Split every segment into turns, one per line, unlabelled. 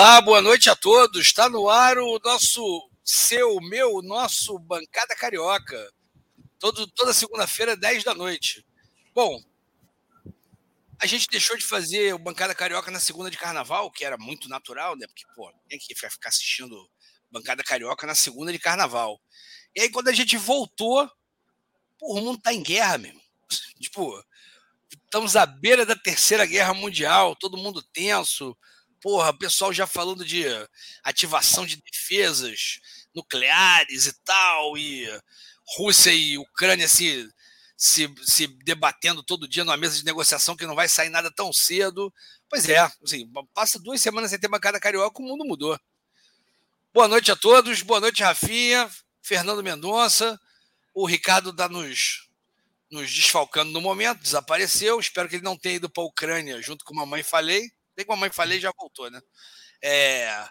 Olá, boa noite a todos. Está no ar o nosso, seu, meu, nosso Bancada Carioca. Todo, toda segunda-feira, 10 da noite. Bom, a gente deixou de fazer o Bancada Carioca na segunda de carnaval, que era muito natural, né? Porque, pô, quem que vai ficar assistindo Bancada Carioca na segunda de carnaval? E aí, quando a gente voltou, pô, o mundo tá em guerra mesmo. Tipo, estamos à beira da terceira guerra mundial, todo mundo tenso. Porra, o pessoal já falando de ativação de defesas nucleares e tal, e Rússia e Ucrânia se se, se debatendo todo dia numa mesa de negociação que não vai sair nada tão cedo. Pois é, assim, passa duas semanas sem ter bancada carioca, o mundo mudou. Boa noite a todos, boa noite, Rafinha, Fernando Mendonça. O Ricardo está nos, nos desfalcando no momento, desapareceu. Espero que ele não tenha ido para a Ucrânia junto com a mamãe falei. Tem com a mamãe falei já voltou, né? É...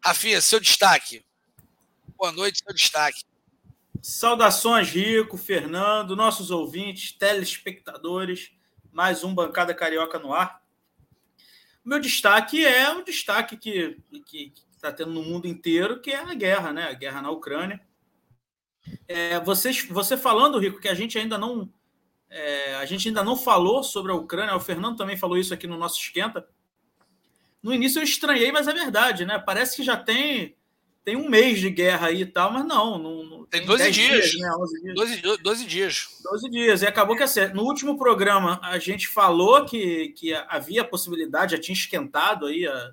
Rafinha, seu destaque. Boa noite, seu destaque.
Saudações, Rico, Fernando, nossos ouvintes, telespectadores, mais um Bancada Carioca no ar. Meu destaque é o destaque que está tendo no mundo inteiro, que é a guerra, né? A guerra na Ucrânia. É, vocês, você falando, Rico, que a gente ainda não é, a gente ainda não falou sobre a Ucrânia, o Fernando também falou isso aqui no nosso esquenta. No início eu estranhei, mas é verdade, né? Parece que já tem tem um mês de guerra aí e tal, mas não. não
tem, tem 12 dias. dias, né? 11 dias. 12, 12 dias.
12 dias. E acabou que assim, no último programa a gente falou que, que havia possibilidade, já tinha esquentado aí a,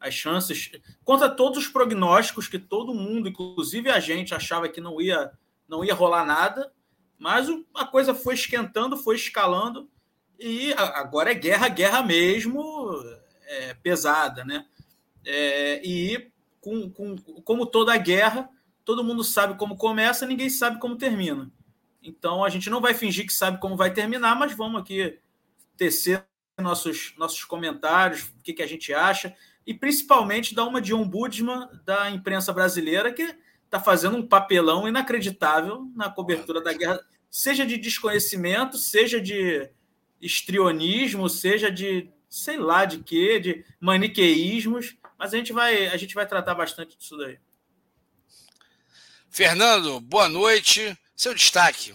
as chances, contra todos os prognósticos que todo mundo, inclusive a gente, achava que não ia, não ia rolar nada, mas a coisa foi esquentando, foi escalando, e agora é guerra, guerra mesmo, é, pesada, né? É, e com, com, como toda guerra, todo mundo sabe como começa, ninguém sabe como termina. Então a gente não vai fingir que sabe como vai terminar, mas vamos aqui tecer nossos, nossos comentários, o que, que a gente acha, e principalmente dar uma de ombudsman da imprensa brasileira, que está fazendo um papelão inacreditável na cobertura da guerra, seja de desconhecimento, seja de estrionismo, seja de sei lá de quê, de maniqueísmos. Mas a gente vai, a gente vai tratar bastante disso daí.
Fernando, boa noite. Seu destaque.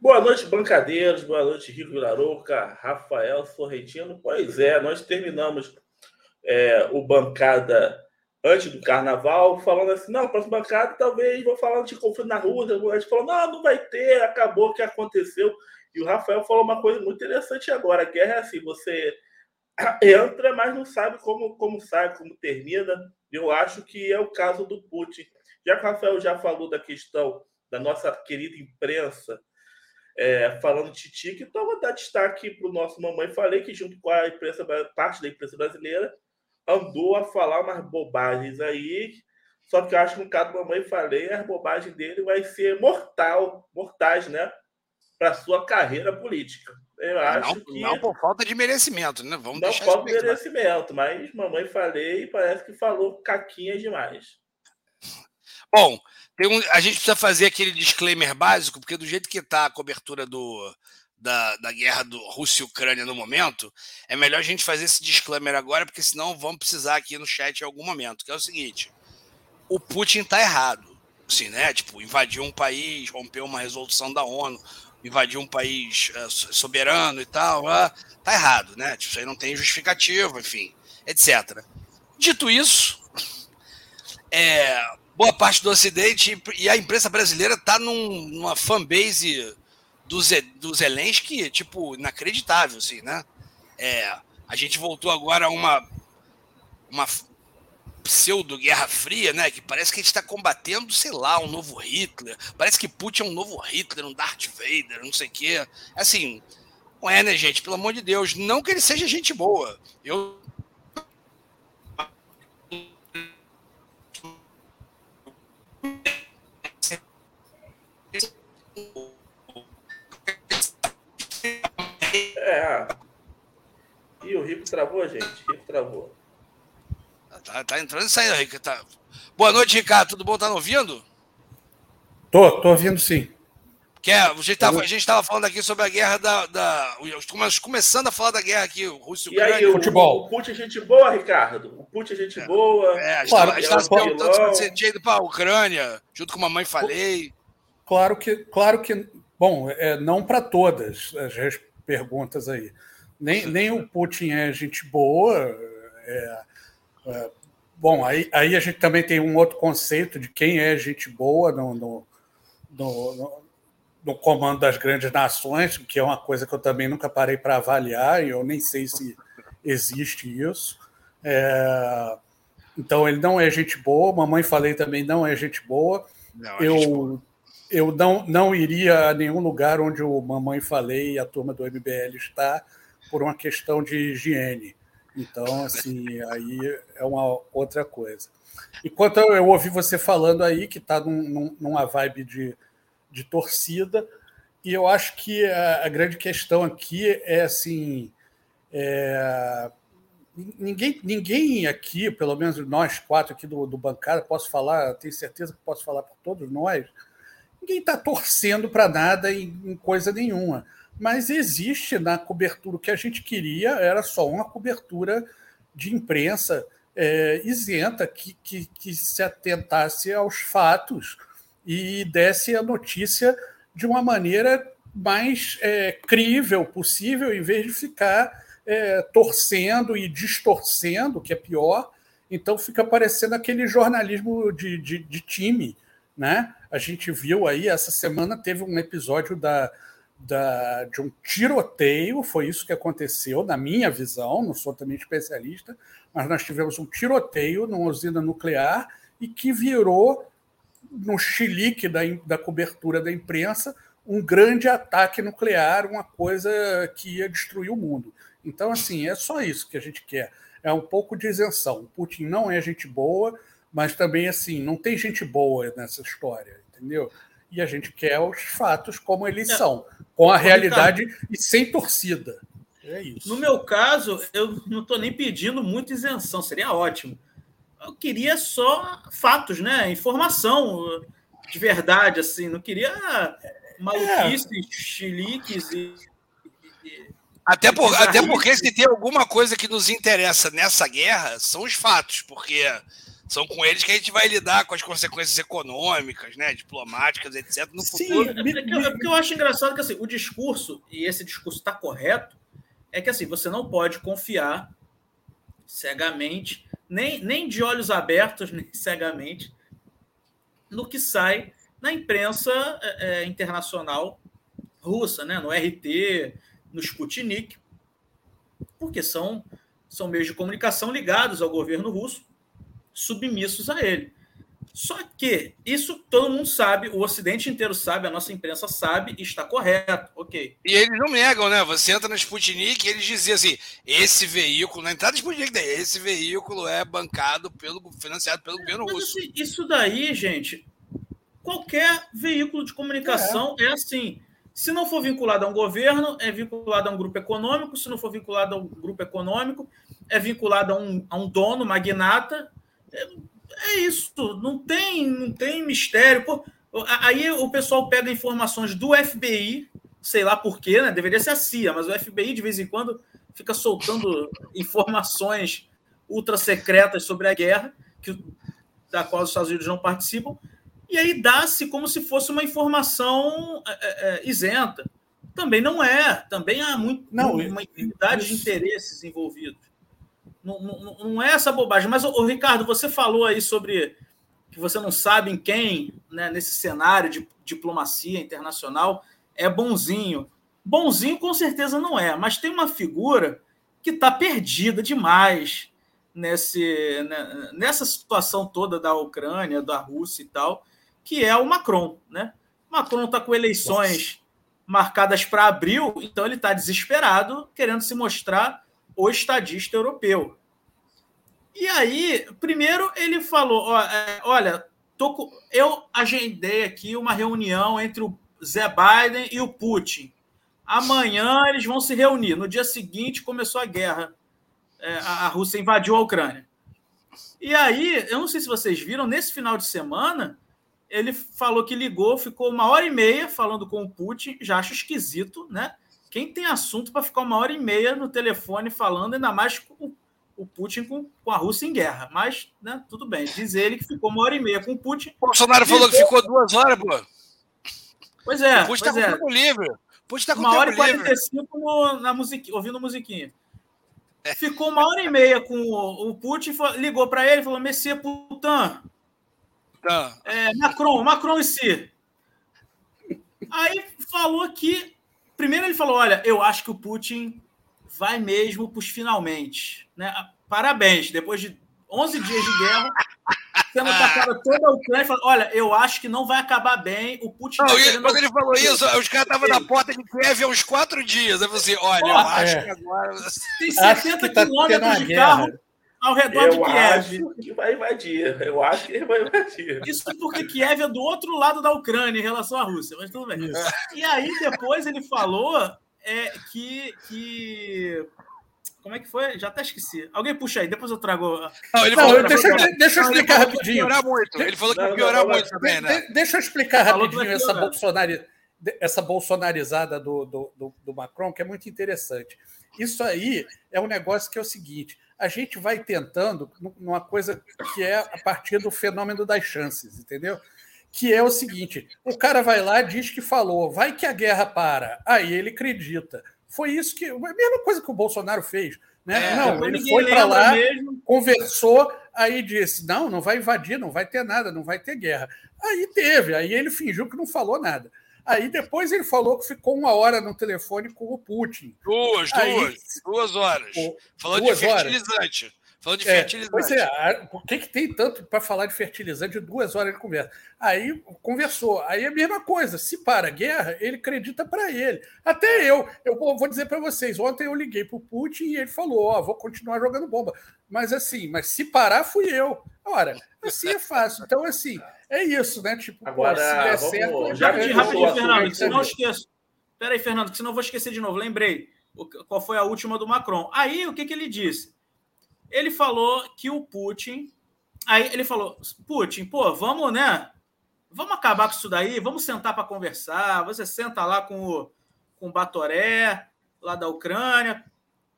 Boa noite, bancadeiros. Boa noite, Rico Virarouca, Rafael Sorrentino. Pois é, nós terminamos é, o bancada antes do carnaval, falando assim: não, próxima bancada talvez vou falar de conflito na rua. A gente falou: não, não vai ter, acabou o que aconteceu. E o Rafael falou uma coisa muito interessante agora: a guerra é assim, você entra, mas não sabe como, como sai, como termina. Eu acho que é o caso do Putin. Já que o Rafael já falou da questão da nossa querida imprensa, é, falando de Titi, então vou dar destaque para o nosso Mamãe Falei, que junto com a imprensa, parte da imprensa brasileira, andou a falar umas bobagens aí. Só que eu acho que no caso do Mamãe Falei, as bobagens dele vai ser mortal, mortais, né? Para sua carreira política. Eu acho
não,
que.
Não por falta de merecimento, né? Vamos
não por falta de merecimento, mas mamãe falei parece que falou caquinha demais.
Bom, um, a gente precisa fazer aquele disclaimer básico, porque do jeito que está a cobertura do, da, da guerra do Rússia e Ucrânia no momento, é melhor a gente fazer esse disclaimer agora, porque senão vamos precisar aqui no chat em algum momento, que é o seguinte: o Putin está errado. Assim, né? Tipo, invadiu um país, rompeu uma resolução da ONU, invadir um país uh, soberano e tal, uh, tá errado, né? Tipo, isso aí não tem justificativa, enfim, etc. Dito isso, é, boa parte do Ocidente e a imprensa brasileira está num, numa fanbase do, Ze, do Zelensky, tipo, inacreditável, assim, né? É, a gente voltou agora a uma, uma pseudo-guerra fria, né? Que parece que a gente está combatendo, sei lá, um novo Hitler. Parece que Putin é um novo Hitler, um Darth Vader, não sei o quê. Assim, não é, né, gente? Pelo amor de Deus. Não que ele seja gente boa. Eu.
É. E o Rico travou, gente. O Rico travou.
Tá, tá entrando e saindo, Ricardo. Tá... Boa noite, Ricardo. Tudo bom? Tá me ouvindo?
Tô, tô ouvindo sim.
Que é, a gente estava falando aqui sobre a guerra da, da. Começando a falar da guerra aqui, Rússia
e aí, o, futebol. O Putin é gente boa, Ricardo? O Putin é gente é. boa.
É, a gente claro, estava se perguntando se você tinha ido para a Ucrânia, junto com a mamãe falei.
Claro que, claro que bom, é, não para todas as perguntas aí. Nem, nem o Putin é gente boa. É, é, bom, aí, aí a gente também tem um outro conceito de quem é gente boa no, no, no, no comando das grandes nações, que é uma coisa que eu também nunca parei para avaliar, e eu nem sei se existe isso. É, então, ele não é gente boa, mamãe falei também não é gente boa. Não, é eu gente boa. eu não, não iria a nenhum lugar onde o mamãe falei e a turma do MBL está por uma questão de higiene. Então, assim, aí é uma outra coisa. Enquanto eu ouvi você falando aí que está num, numa vibe de de torcida. E eu acho que a, a grande questão aqui é assim. É, ninguém, ninguém aqui, pelo menos nós quatro aqui do, do bancada, posso falar, tenho certeza que posso falar por todos nós, ninguém está torcendo para nada em, em, coisa nenhuma. Mas existe na cobertura o que a gente queria, era só uma cobertura de imprensa é, isenta que, que, que se atentasse aos fatos e desse a notícia de uma maneira mais é, crível possível, em vez de ficar é, torcendo e distorcendo, que é pior. Então fica parecendo aquele jornalismo de, de, de time. Né? A gente viu aí, essa semana teve um episódio da, da, de um tiroteio, foi isso que aconteceu, na minha visão, não sou também especialista, mas nós tivemos um tiroteio numa usina nuclear e que virou no chilique da, da cobertura da imprensa, um grande ataque nuclear, uma coisa que ia destruir o mundo. Então, assim, é só isso que a gente quer. É um pouco de isenção. O Putin não é gente boa, mas também, assim, não tem gente boa nessa história, entendeu? E a gente quer os fatos como eles são, com a realidade e sem torcida. É isso.
No meu caso, eu não estou nem pedindo muita isenção, seria ótimo eu queria só fatos, né? Informação de verdade, assim. Não queria maluquices, é. chiliques e.
Até, por, até porque se tem alguma coisa que nos interessa nessa guerra, são os fatos, porque são com eles que a gente vai lidar com as consequências econômicas, né, diplomáticas, etc. No Sim, futuro.
É porque, é porque eu acho engraçado que assim, o discurso, e esse discurso está correto, é que assim, você não pode confiar cegamente nem, nem de olhos abertos, nem cegamente, no que sai na imprensa é, é internacional russa, né? no RT, no Sputnik, porque são, são meios de comunicação ligados ao governo russo, submissos a ele. Só que isso todo mundo sabe, o Ocidente inteiro sabe, a nossa imprensa sabe e está correto, ok.
E eles não negam, né? Você entra na Sputnik e eles diziam assim: esse veículo, na entrada da Sputnik, esse veículo é bancado pelo, financiado pelo governo russo.
Assim, isso daí, gente, qualquer veículo de comunicação é. é assim. Se não for vinculado a um governo, é vinculado a um grupo econômico. Se não for vinculado a um grupo econômico, é vinculado a um, a um dono, magnata. É, é isso, não tem, não tem mistério. Pô, aí o pessoal pega informações do FBI, sei lá porquê, né? Deveria ser a CIA, mas o FBI de vez em quando fica soltando informações ultra secretas sobre a guerra, que, da qual os Estados Unidos não participam, e aí dá-se como se fosse uma informação é, é, é isenta. Também não é, também há muito, não, uma infinidade de interesses envolvidos. Não, não, não é essa bobagem. Mas, o Ricardo, você falou aí sobre que você não sabe em quem, né, nesse cenário de diplomacia internacional, é bonzinho. Bonzinho com certeza não é, mas tem uma figura que está perdida demais nesse, né, nessa situação toda da Ucrânia, da Rússia e tal, que é o Macron. Né? Macron está com eleições Nossa. marcadas para abril, então ele está desesperado, querendo se mostrar o estadista europeu. E aí, primeiro ele falou: é, olha, tô, eu agendei aqui uma reunião entre o Zé Biden e o Putin. Amanhã eles vão se reunir. No dia seguinte começou a guerra. É, a Rússia invadiu a Ucrânia. E aí, eu não sei se vocês viram, nesse final de semana, ele falou que ligou, ficou uma hora e meia falando com o Putin, já acho esquisito, né? Quem tem assunto para ficar uma hora e meia no telefone falando, ainda mais com o Putin com, com a Rússia em guerra. Mas, né, tudo bem. Diz ele que ficou uma hora e meia com o Putin.
O Bolsonaro falou que ficou duas horas, pô.
Pois é.
O Putin tá
pois
com
é.
tempo livre. O Putin tá com
uma
tempo
hora e. 45 no, na musiquinha, ouvindo musiquinha. Ficou uma hora e meia com o, o Putin, ligou para ele e falou: Messias Putin,
Tá.
é, Macron, Macron em si. Aí falou que. Primeiro ele falou: olha, eu acho que o Putin vai mesmo para os finalmente. Né? Parabéns, depois de 11 dias de guerra, sendo atacada toda a Ucrânia, falou, olha, eu acho que não vai acabar bem. O Putin
Não,
tá querendo-
quando ele falou isso, os caras estavam na porta de Kiev há uns quatro dias. Aí eu falei assim: olha, eu
Pô,
acho
é.
que agora.
tem
Acho
70
que tá
quilômetros de
guerra.
carro ao redor de
Eu
Kiev.
acho que vai invadir. Eu acho que ele vai invadir.
Isso porque Kiev é do outro lado da Ucrânia em relação à Rússia, mas tudo bem.
Isso.
E aí depois ele falou é, que, que. Como é que foi? Já até esqueci. Alguém puxa aí, depois eu trago.
Não, ele
Não,
falou
eu- deixa, eu- deixa eu
Não, ele
explicar
falou que ia
rapidinho.
piorar muito. Ele falou que
Não,
piorar
não, não,
muito também, né?
De- Deixa eu explicar
Falou
rapidinho
vai
essa,
piorar.
bolsonari, essa bolsonarizada do, do, do, do Macron, que é muito interessante. Isso aí é um negócio que é o seguinte: a gente vai tentando numa coisa que é a partir do fenômeno das chances, entendeu? Que é o seguinte: o cara vai lá, diz que falou, vai que a guerra para, aí ele acredita. Foi isso que. A mesma coisa que o Bolsonaro fez. Né?
É,
Não, ele foi para lá,
mesmo.
conversou, aí disse: não, não vai invadir, não vai ter nada, não vai ter guerra. Aí teve, aí ele fingiu que não falou nada. Aí depois ele falou que ficou uma hora no telefone com o Putin.
Duas,
Aí-
duas, duas horas.
Pô,
Falando
duas
de
horas?
fertilizante. Falando de
É,
fertilizante.
pois é, a- por que, que tem tanto para falar de fertilizante duas horas de conversa? Aí conversou, aí é a mesma coisa. Se para a guerra, ele acredita para ele. Até eu, eu vou dizer para vocês: ontem eu liguei para o Putin e ele falou: Ó, vou continuar jogando bomba. Mas assim, mas se parar, fui eu. Ora, assim é fácil. Então, assim, é isso, né? Tipo, pô,
Agora,
se der
vamos-
certo.
já
Rapidinho,
puxou
rapidinho, Fernando, que senão eu
sabe?
esqueço. Pera aí, Fernando, que senão eu vou esquecer de novo. Lembrei qual foi a última do Macron. Aí, o que, que ele disse? Ele falou que o Putin. Aí ele falou: Putin, pô, vamos, né? Vamos acabar com isso daí, vamos sentar para conversar. Você senta lá com o, com o Batoré, lá da Ucrânia,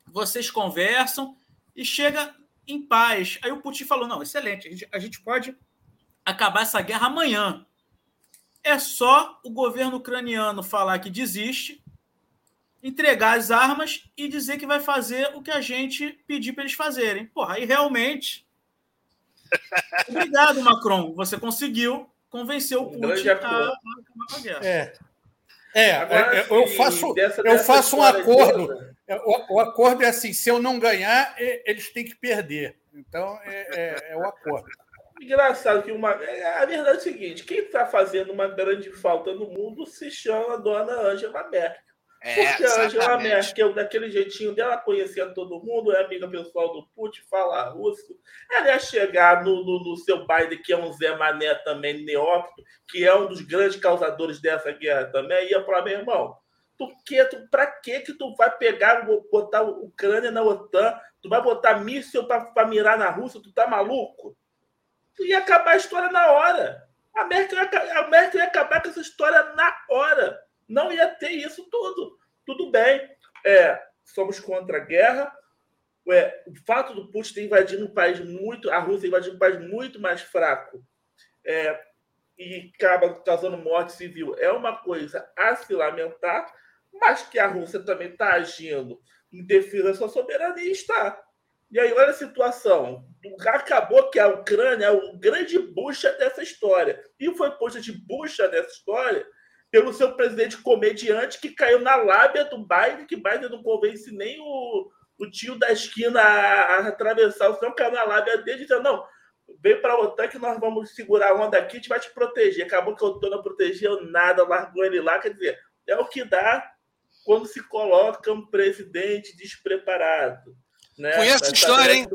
vocês conversam e chega em paz. Aí o Putin falou: não, excelente, a gente, a gente pode acabar essa guerra amanhã. É só o governo ucraniano falar que desiste, entregar as armas e dizer que vai fazer o que a gente pedir para eles fazerem. Porra, aí realmente. Obrigado, Macron. Você conseguiu convencer o
Um
Putin a, acabar com a guerra.
É. É,
Agora,
é, eu faço,
dessa-
eu
dessa
faço um acordo.
toda,
É, O, o acordo é assim: se eu não ganhar, eles têm que perder. Então, é, é- é o acordo.
Engraçado que uma. é, A verdade é o seguinte: quem está fazendo uma grande falta no mundo se chama Dona Angela Merkel.
É,
Porque a Angela. Merkel, daquele jeitinho dela, conhecia todo mundo, é amiga pessoal do Putin, fala russo. Ela ia chegar no, no, no seu Biden, que é um Zé Mané também, neófito, que é um dos grandes causadores dessa guerra também, ia falar, meu irmão, tu que, tu, pra que que tu vai pegar, botar a Ucrânia na OTAN, tu vai botar míssil para mirar na Rússia, tu tá maluco? Ia acabar a história na hora. A Merkel, ia, a Merkel ia acabar com essa história na hora. Não ia ter isso tudo. Tudo bem. É, somos contra a guerra. É, o fato do Putin ter invadido um país muito. A Rússia invadindo um país muito mais fraco é, e acaba causando morte civil é uma coisa a se lamentar, mas que a Rússia também está agindo em defesa da sua soberania está. E aí, olha a situação. Acabou que a Ucrânia é o grande bucha dessa história. E foi posta de bucha dessa história pelo seu presidente comediante que caiu na lábia do Biden, que Biden não convence nem o, o tio da esquina a, a atravessar o céu, caiu na lábia dele, dizendo, não, vem para a OTAN que nós vamos segurar a onda aqui, a gente vai te proteger. Acabou que a OTAN não protegeu nada, largou ele lá, quer dizer, é o que dá quando se coloca um presidente despreparado. Né?
Conheço essa história, hein?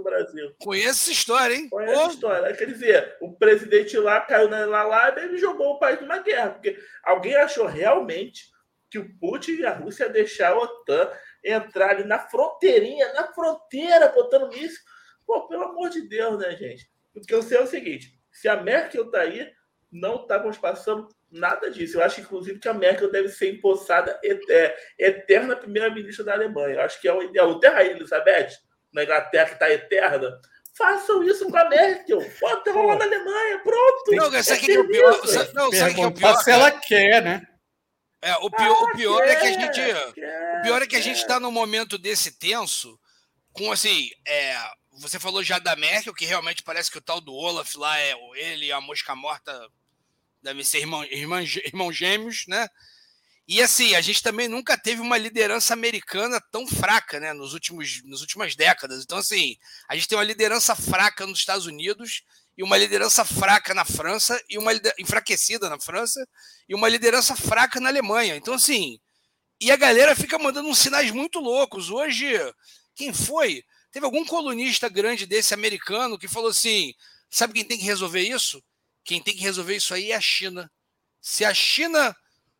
Conheço essa história, hein?
Conhece a história. Quer dizer, o presidente lá caiu na, lábia e jogou o país numa guerra. Porque alguém achou realmente que o Putin e a Rússia deixar a OTAN entrar ali na fronteirinha, na fronteira, botando isso. Pô, pelo amor de Deus, né, gente? O que eu sei é o seguinte: se a Merkel tá aí, não estávamos passando nada disso. Eu acho, inclusive, que a Merkel deve ser empossada é, eterna primeira-ministra da Alemanha. Eu acho que é o ideal. Terra Elizabeth, na Inglaterra, que está eterna. Façam isso com a Merkel. Bota lá na Alemanha, pronto.
Não, é sabe que é o pior? Não, sabe que é o pior?
Se ela quer, né?
É, o pior, ah, o pior quer, é que a gente. Quer, o pior é que a gente está num momento desse tenso, com assim. É, você falou já da Merkel, que realmente parece que o tal do Olaf lá é ele, a mosca morta devem ser irmão, irmão, irmão gêmeos, né? E assim, a gente também nunca teve uma liderança americana tão fraca, né, nos últimos, nas últimas décadas. Então, assim, a gente tem uma liderança fraca nos Estados Unidos e uma liderança fraca na França e uma enfraquecida na França e uma liderança fraca na Alemanha. Então, assim, e a galera fica mandando uns sinais muito loucos. Hoje, quem foi? Teve algum colunista grande desse americano que falou assim: sabe quem tem que resolver isso? Quem tem que resolver isso aí é a China. Se a China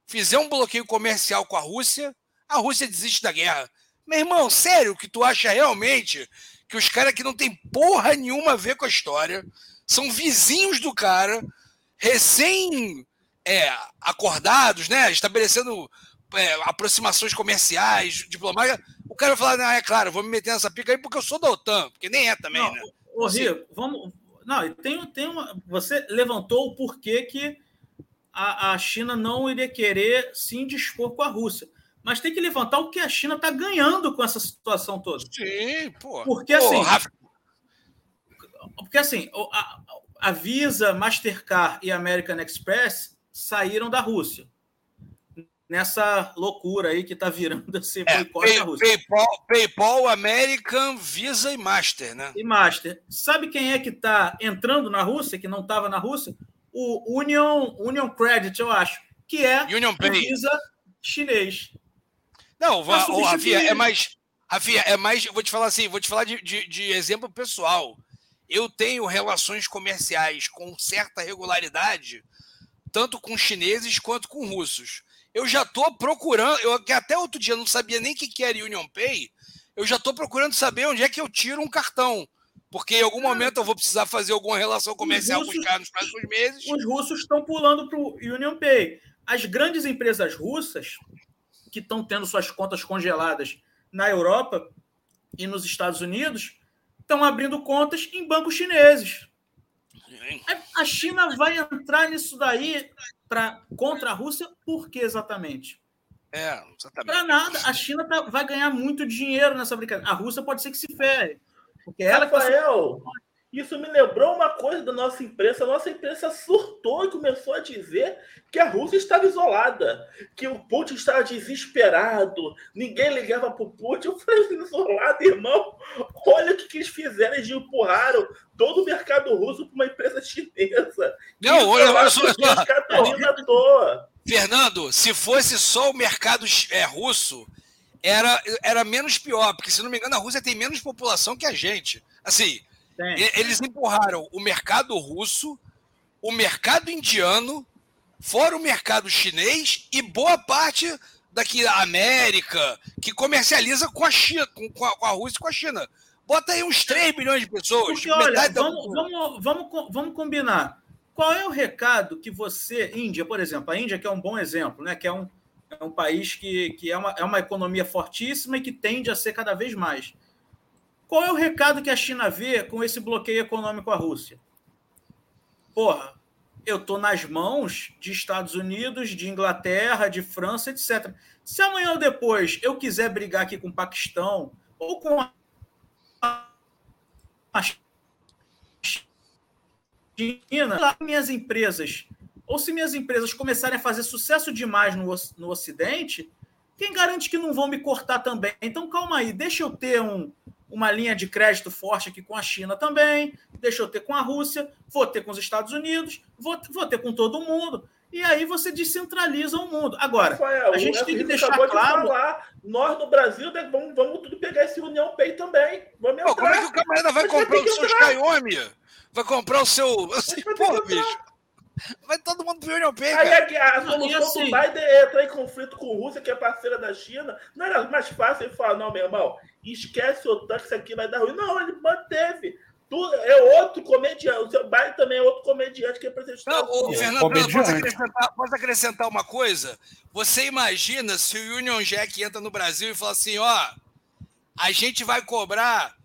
fizer um bloqueio comercial com a Rússia, a Rússia desiste da guerra. Meu irmão, sério que tu acha realmente que os caras que não tem porra nenhuma a ver com a história, são vizinhos do cara, recém é, acordados, né? Estabelecendo é, aproximações comerciais, diplomáticas, o cara vai falar, ah, é claro, vou me meter nessa pica aí porque eu sou da OTAN, porque nem é também,
não,
né?
Ô, Rio, vamos, não, tem, tem uma. Você levantou o porquê que a, a China não iria querer se indispor com a Rússia. Mas tem que levantar o que a China está ganhando com essa situação toda.
Sim, pô.
Porque assim. Porque assim, a, a Visa, Mastercard e American Express saíram da Rússia nessa loucura aí que está virando esse
é, Pay, Rússia. PayPal, PayPal, American, Visa e Master, né?
E Master. Sabe quem é que está entrando na Rússia, que não estava na Rússia? O Union, Union Credit, eu acho, que é
Union Pay.
Visa chinês.
Não, vá, oh, Rafinha, é mais. Rafinha, é mais. Vou te falar assim, vou te falar de, de, de exemplo pessoal. Eu tenho relações comerciais com certa regularidade, tanto com chineses quanto com russos eu já estou procurando, eu até outro dia não sabia nem o que, que era Union Pay, eu já estou procurando saber onde é que eu tiro um cartão. Porque em algum momento eu vou precisar fazer alguma relação comercial russos, com os caras nos próximos meses.
Os russos estão pulando para o Union Pay. As grandes empresas russas, que estão tendo suas contas congeladas na Europa e nos Estados Unidos, estão abrindo contas em bancos chineses. A China vai entrar nisso daí pra, contra a Rússia por que exatamente?
É, exatamente.
Para nada. A China tá, vai ganhar muito dinheiro nessa brincadeira. A Rússia pode ser que se ferre.
Porque ela Rafael, isso me lembrou uma coisa da nossa imprensa. A nossa imprensa surtou e começou a dizer que a Rússia estava isolada, que o Putin estava desesperado, ninguém ligava para o Putin. Eu falei, isolado, irmão. Olha o que, que eles fizeram, eles empurraram todo o mercado russo para uma empresa chinesa.
Não, olha, olha só.
Tá
Fernando, se fosse só o mercado é, russo, era, era menos pior, porque se não me engano, a Rússia tem menos população que a gente. Assim, eles empurraram o mercado russo, o mercado indiano fora o mercado chinês e boa parte daqui da América, que comercializa com a China, com, a, com a Rússia e com a China. Bota aí uns 3 milhões de pessoas.
Porque, olha, vamos, vamos, vamos, vamos combinar. Qual é o recado que você, Índia, por exemplo, a Índia que é um bom exemplo, né? que é um, é um país que, que é, uma, é uma economia fortíssima e que tende a ser cada vez mais. Qual é o recado que a China vê com esse bloqueio econômico à Rússia? Porra, eu estou nas mãos de Estados Unidos, de Inglaterra, de França, etc. Se amanhã ou depois eu quiser brigar aqui com o Paquistão ou com a China, minhas empresas, ou se minhas empresas começarem a fazer sucesso demais no, no Ocidente, quem garante que não vão me cortar também? Então, calma aí, deixa eu ter um, uma linha de crédito forte aqui com a China também, deixa eu ter com a Rússia, vou ter com os Estados Unidos, vou, vou ter com todo mundo. E aí você descentraliza o mundo. Agora, Rafael, a gente tem que deixar claro. De falar,
nós no Brasil né, vamos, vamos tudo pegar esse União Pay também. Vamos
Pô, como é que o camarada vai comprar o seu Xiaomi? Vai comprar o seu. Assim, porra, bicho. Vai todo mundo pro União Pay.
Aí a, a solução assim, do Biden é entrar em conflito com a Rússia, que é parceira da China. Não era mais fácil ele falar, não, meu irmão, esquece o OTAN que isso aqui vai dar ruim. Não, ele manteve Tu é outro comediante. O seu Biden também é outro comediante que representa
Não, ô. Fernando, posso acrescentar, posso acrescentar uma coisa? Você imagina se o Union Jack entra no Brasil e fala assim: ó, a gente vai cobrar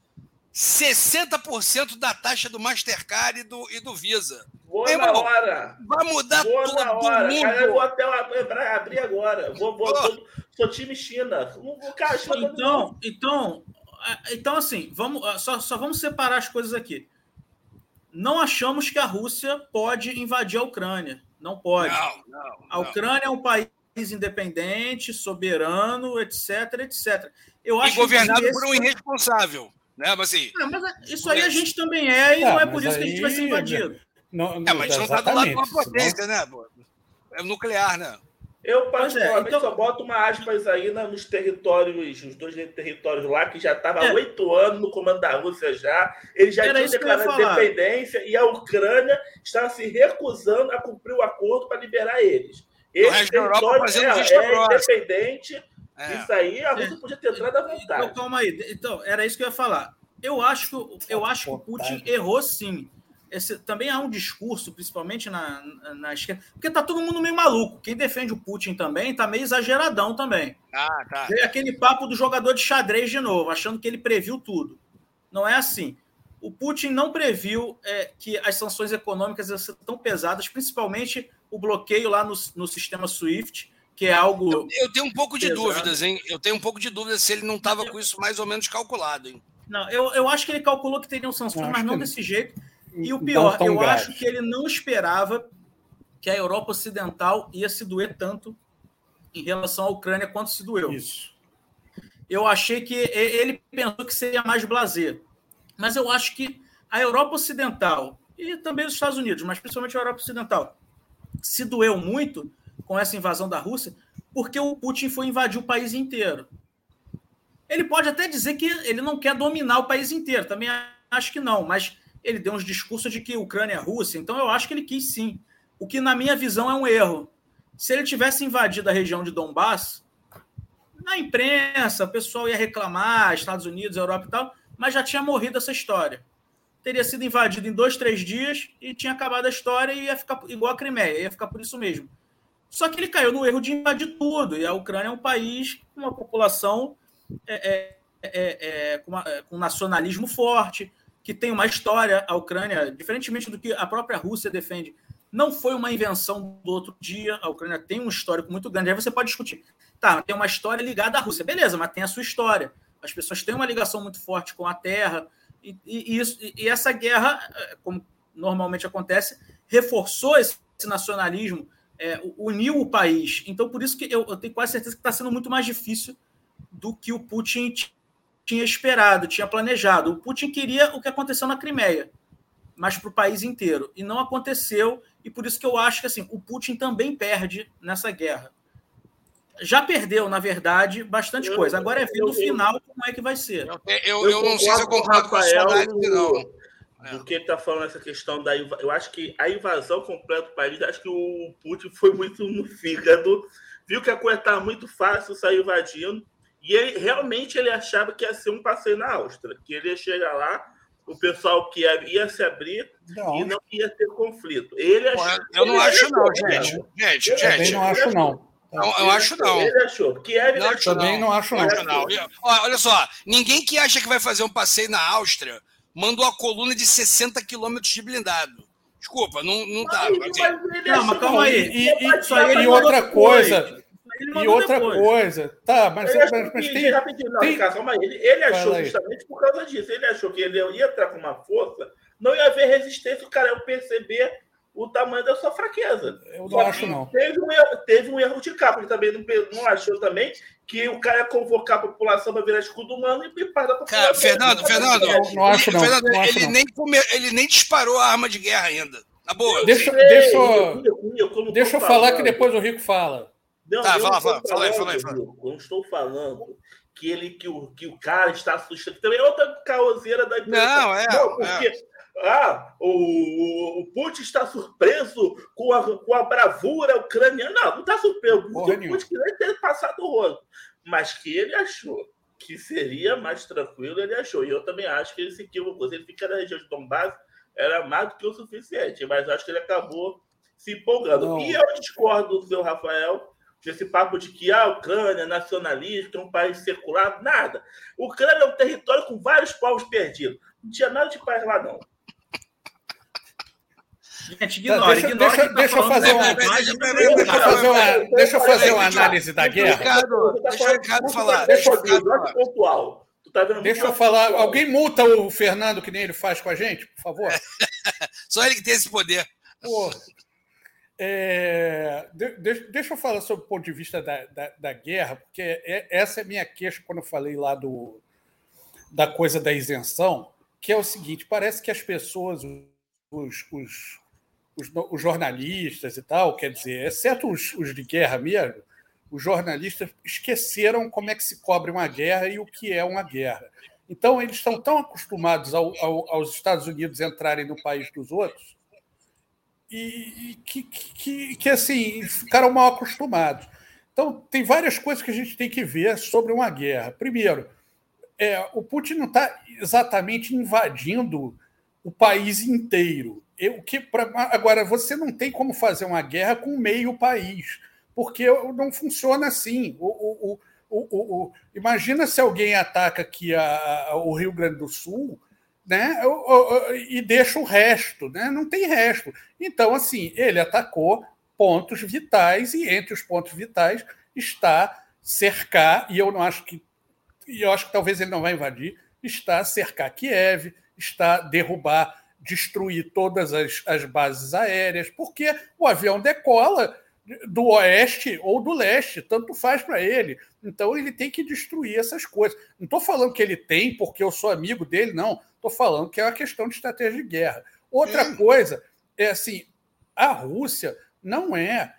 60% da taxa do Mastercard e do, e do Visa.
Vou
Meu
na
irmão,
hora.
Vai mudar
Vou
todo
na hora.
mundo.
Cara, eu vou até abrir- abrir agora. Vou, vou,
Pô.
sou, sou time China. Não vou cara, China não.
Então, então, ah, então assim, vamos, ah, só, só vamos separar as coisas aqui. Não achamos que a Rússia pode invadir a Ucrânia. Não pode.
Não, não.
A
não.
Ucrânia é um país independente, soberano, etc, etc. Eu
E
acho
governado
que
por um
esse-
irresponsável. Né? Mas assim,
Ah, mas isso aí a gente também é, e
Ah,
não é por isso que a gente vai ser
aí-
invadido.
Não,
é, mas não está do lado de uma potência, né? É nuclear, né?
Eu,
é,
particularmente,
então-
só boto uma aspas aí nos territórios, os dois territórios lá, que já estava há
É.
oito anos no comando da Rússia já. Eles já
Era
tinham declarado independência e a Ucrânia estava se recusando a cumprir o acordo para liberar eles. Esse
resto da Europa
território
fazendo
é, é independente.
É.
Isso aí a Rússia podia ter entrado à
Então,
vontade.
calma aí. Então, era isso que eu ia falar. Eu acho eu acho que o Putin errou sim. Esse, também há um discurso, principalmente na, na, na esquerda, porque tá todo mundo meio maluco. Quem defende o Putin também tá meio exageradão também.
Ah, tá.
Veio aquele papo do jogador de xadrez de novo, achando que ele previu tudo. Não é assim. O Putin não previu é, que as sanções econômicas iam ser tão pesadas, principalmente o bloqueio lá no, no sistema SWIFT, que é algo.
Eu tenho um pouco de
Exato.
dúvidas, hein? Eu tenho um pouco de dúvidas se ele não estava com isso mais ou menos calculado, hein?
Não, eu, eu acho que ele calculou que teriam sanções, mas não
que-
desse jeito. E o pior, eu
grave.
acho que ele não esperava que a Europa Ocidental ia se doer tanto em relação à Ucrânia quanto se doeu.
Isso.
Eu achei que ele pensou que seria mais blazer. Mas eu acho que a Europa Ocidental e também os Estados Unidos, mas principalmente a Europa Ocidental, se doeu muito com essa invasão da Rússia, porque o Putin foi invadir o país inteiro. Ele pode até dizer que ele não quer dominar o país inteiro, também acho que não, mas ele deu uns discursos de que Ucrânia é Rússia, então eu acho que ele quis sim. O que, na minha visão, é um erro. Se ele tivesse invadido a região de Donbass, na imprensa, o pessoal ia reclamar, Estados Unidos, Europa e tal, mas já tinha morrido essa história. Teria sido invadido em dois, três dias e tinha acabado a história e ia ficar igual a Crimeia, ia ficar por isso mesmo. Só que ele caiu no erro de invadir tudo, e a Ucrânia é um país com uma população é, é, é, é, com, uma- é, com nacionalismo forte, que tem uma história. A Ucrânia, diferentemente do que a própria Rússia defende, não foi uma invenção do outro dia. A Ucrânia tem um histórico muito grande. Aí você pode discutir. Tá, tem uma história ligada à Rússia. Beleza, mas tem a sua história. As pessoas têm uma ligação muito forte com a terra. E, e- isso, e essa guerra, eh, como normalmente acontece, reforçou esse nacionalismo, eh, uniu o país. Então, por isso que eu, eu tenho quase certeza que está sendo muito mais difícil do que o Putin tinha esperado, tinha planejado. O Putin queria o que aconteceu na Crimeia, mas para o país inteiro. E não aconteceu, e por isso que eu acho que assim, o Putin também perde nessa guerra. Já perdeu, na verdade, bastante
Eu-
coisa. Agora é ver no
eu-
final como é que vai ser.
Eu, eu, eu não sei se eu
com o
concordo com a sua análise, não. É.
do que ele está falando essa questão da inva- eu acho que a invasão completa do país acho que o Putin foi muito no fígado viu que a coisa estava muito fácil sair invadindo e ele realmente ele achava que ia ser um passeio na Áustria que ele ia chegar lá o pessoal que ia, ia se abrir
Não,
e não ia ter conflito ele
Pô,
achou,
Eu não acho, não, gente. Gente,
Eu
também
gente.
não acho, não.
Não, eu
Ele
acho não.
ele achou
Não
achou
acho
Também não acho, não.
Acho não. Ó, Olha só, ninguém que acha que vai fazer um passeio na Áustria mandou a coluna de 60 quilômetros de blindado. Desculpa, não, não dá.
Mas
assim.
ele
Não, mas calma aí.
E- e- E
mandou
outra coisa,
Ele
e outra
depois.
coisa, tá, mas,
Ele
mas,
achou
mas
que-
tem,
não,
tem-
Ricardo, calma aí. Ele, ele achou
Fala aí.
justamente por causa disso. Ele achou que ele ia entrar com uma força, não ia haver resistência, o cara ia perceber o tamanho da sua fraqueza.
eu não
Só
acho, não.
Teve um erro, teve um erro de capa, ele também não, não achou também que o cara ia convocar a população para virar escudo humano e para da população.
Cara, Fernando, Fernando,
Não, não acho, não.
Fernando,
Não acho,
ele,
não.
Nem come- ele nem disparou a arma de guerra ainda. Na boa.
Deixa,
Ei,
deixa,
eu-
deixa eu falar que depois o Rico fala.
Não,
Tá,
eu
fala,
não estou
fala, fala aí, fala aí,
falando, Bruno, Eu não estou falando que, ele, que, o, que o cara está assustando. Também é outra caoseira da imprensa.
Não, é,
Não, porque ah, o, o, Putin está surpreso com a, com a bravura ucraniana. Não, não está surpreso.
Porra
Porque o. Putin queria ter passado o rolo. Mas que ele achou que seria mais tranquilo, ele achou. E eu também acho que ele se equivocou. Se ele fica na região de Donbass, era mais do que o suficiente. Mas acho que ele acabou se empolgando. Não. E eu discordo do seu Rafael esse papo de que ah, a Ucrânia é nacionalista, é um país secular, nada. A Ucrânia é um território com vários povos perdidos. Não tinha nada de paz lá, não.
Gente, ignora, deixa, ignora deixa, deixa eu fazer uma, deixa eu fazer uma análise da guerra. Deixa o Ricardo falar. Deixa eu pontual. Tá Deixa eu falar. Alguém multa o Fernando que nem ele faz com a gente, por favor?
Só ele que tem esse poder.
Porra. É, de, deixa eu falar sobre o ponto de vista da, da, da, guerra, porque é, essa é a minha queixa quando eu falei lá do, da coisa da isenção, que é o seguinte: parece que as pessoas, os, os, os, os jornalistas e tal, quer dizer, exceto os, os de guerra mesmo, os jornalistas esqueceram como é que se cobre uma guerra e o que é uma guerra. Então, eles estão tão acostumados ao, ao, aos Estados Unidos entrarem no país dos outros e, e que, que, que, assim, ficaram mal acostumados. Então, tem várias coisas que a gente tem que ver sobre uma guerra. Primeiro, é, o Putin não está exatamente invadindo o país inteiro. Eu, que, pra, agora, você não tem como fazer uma guerra com meio país, porque não funciona assim. O, o, o, imagina se alguém ataca aqui a, a, o Rio Grande do Sul né, e deixa o resto, né? não tem resto. Então, assim, ele atacou pontos vitais e entre os pontos vitais está cercar, e eu não acho que, e eu acho que talvez ele não vai invadir, está cercar Kiev, está derrubar, destruir todas as, as bases aéreas, porque o avião decola do oeste ou do leste, tanto faz para ele. Então ele tem que destruir essas coisas. Não estou falando que ele tem porque eu sou amigo dele, não. Estou falando que é uma questão de estratégia de guerra. Outra coisa é assim: a Rússia não é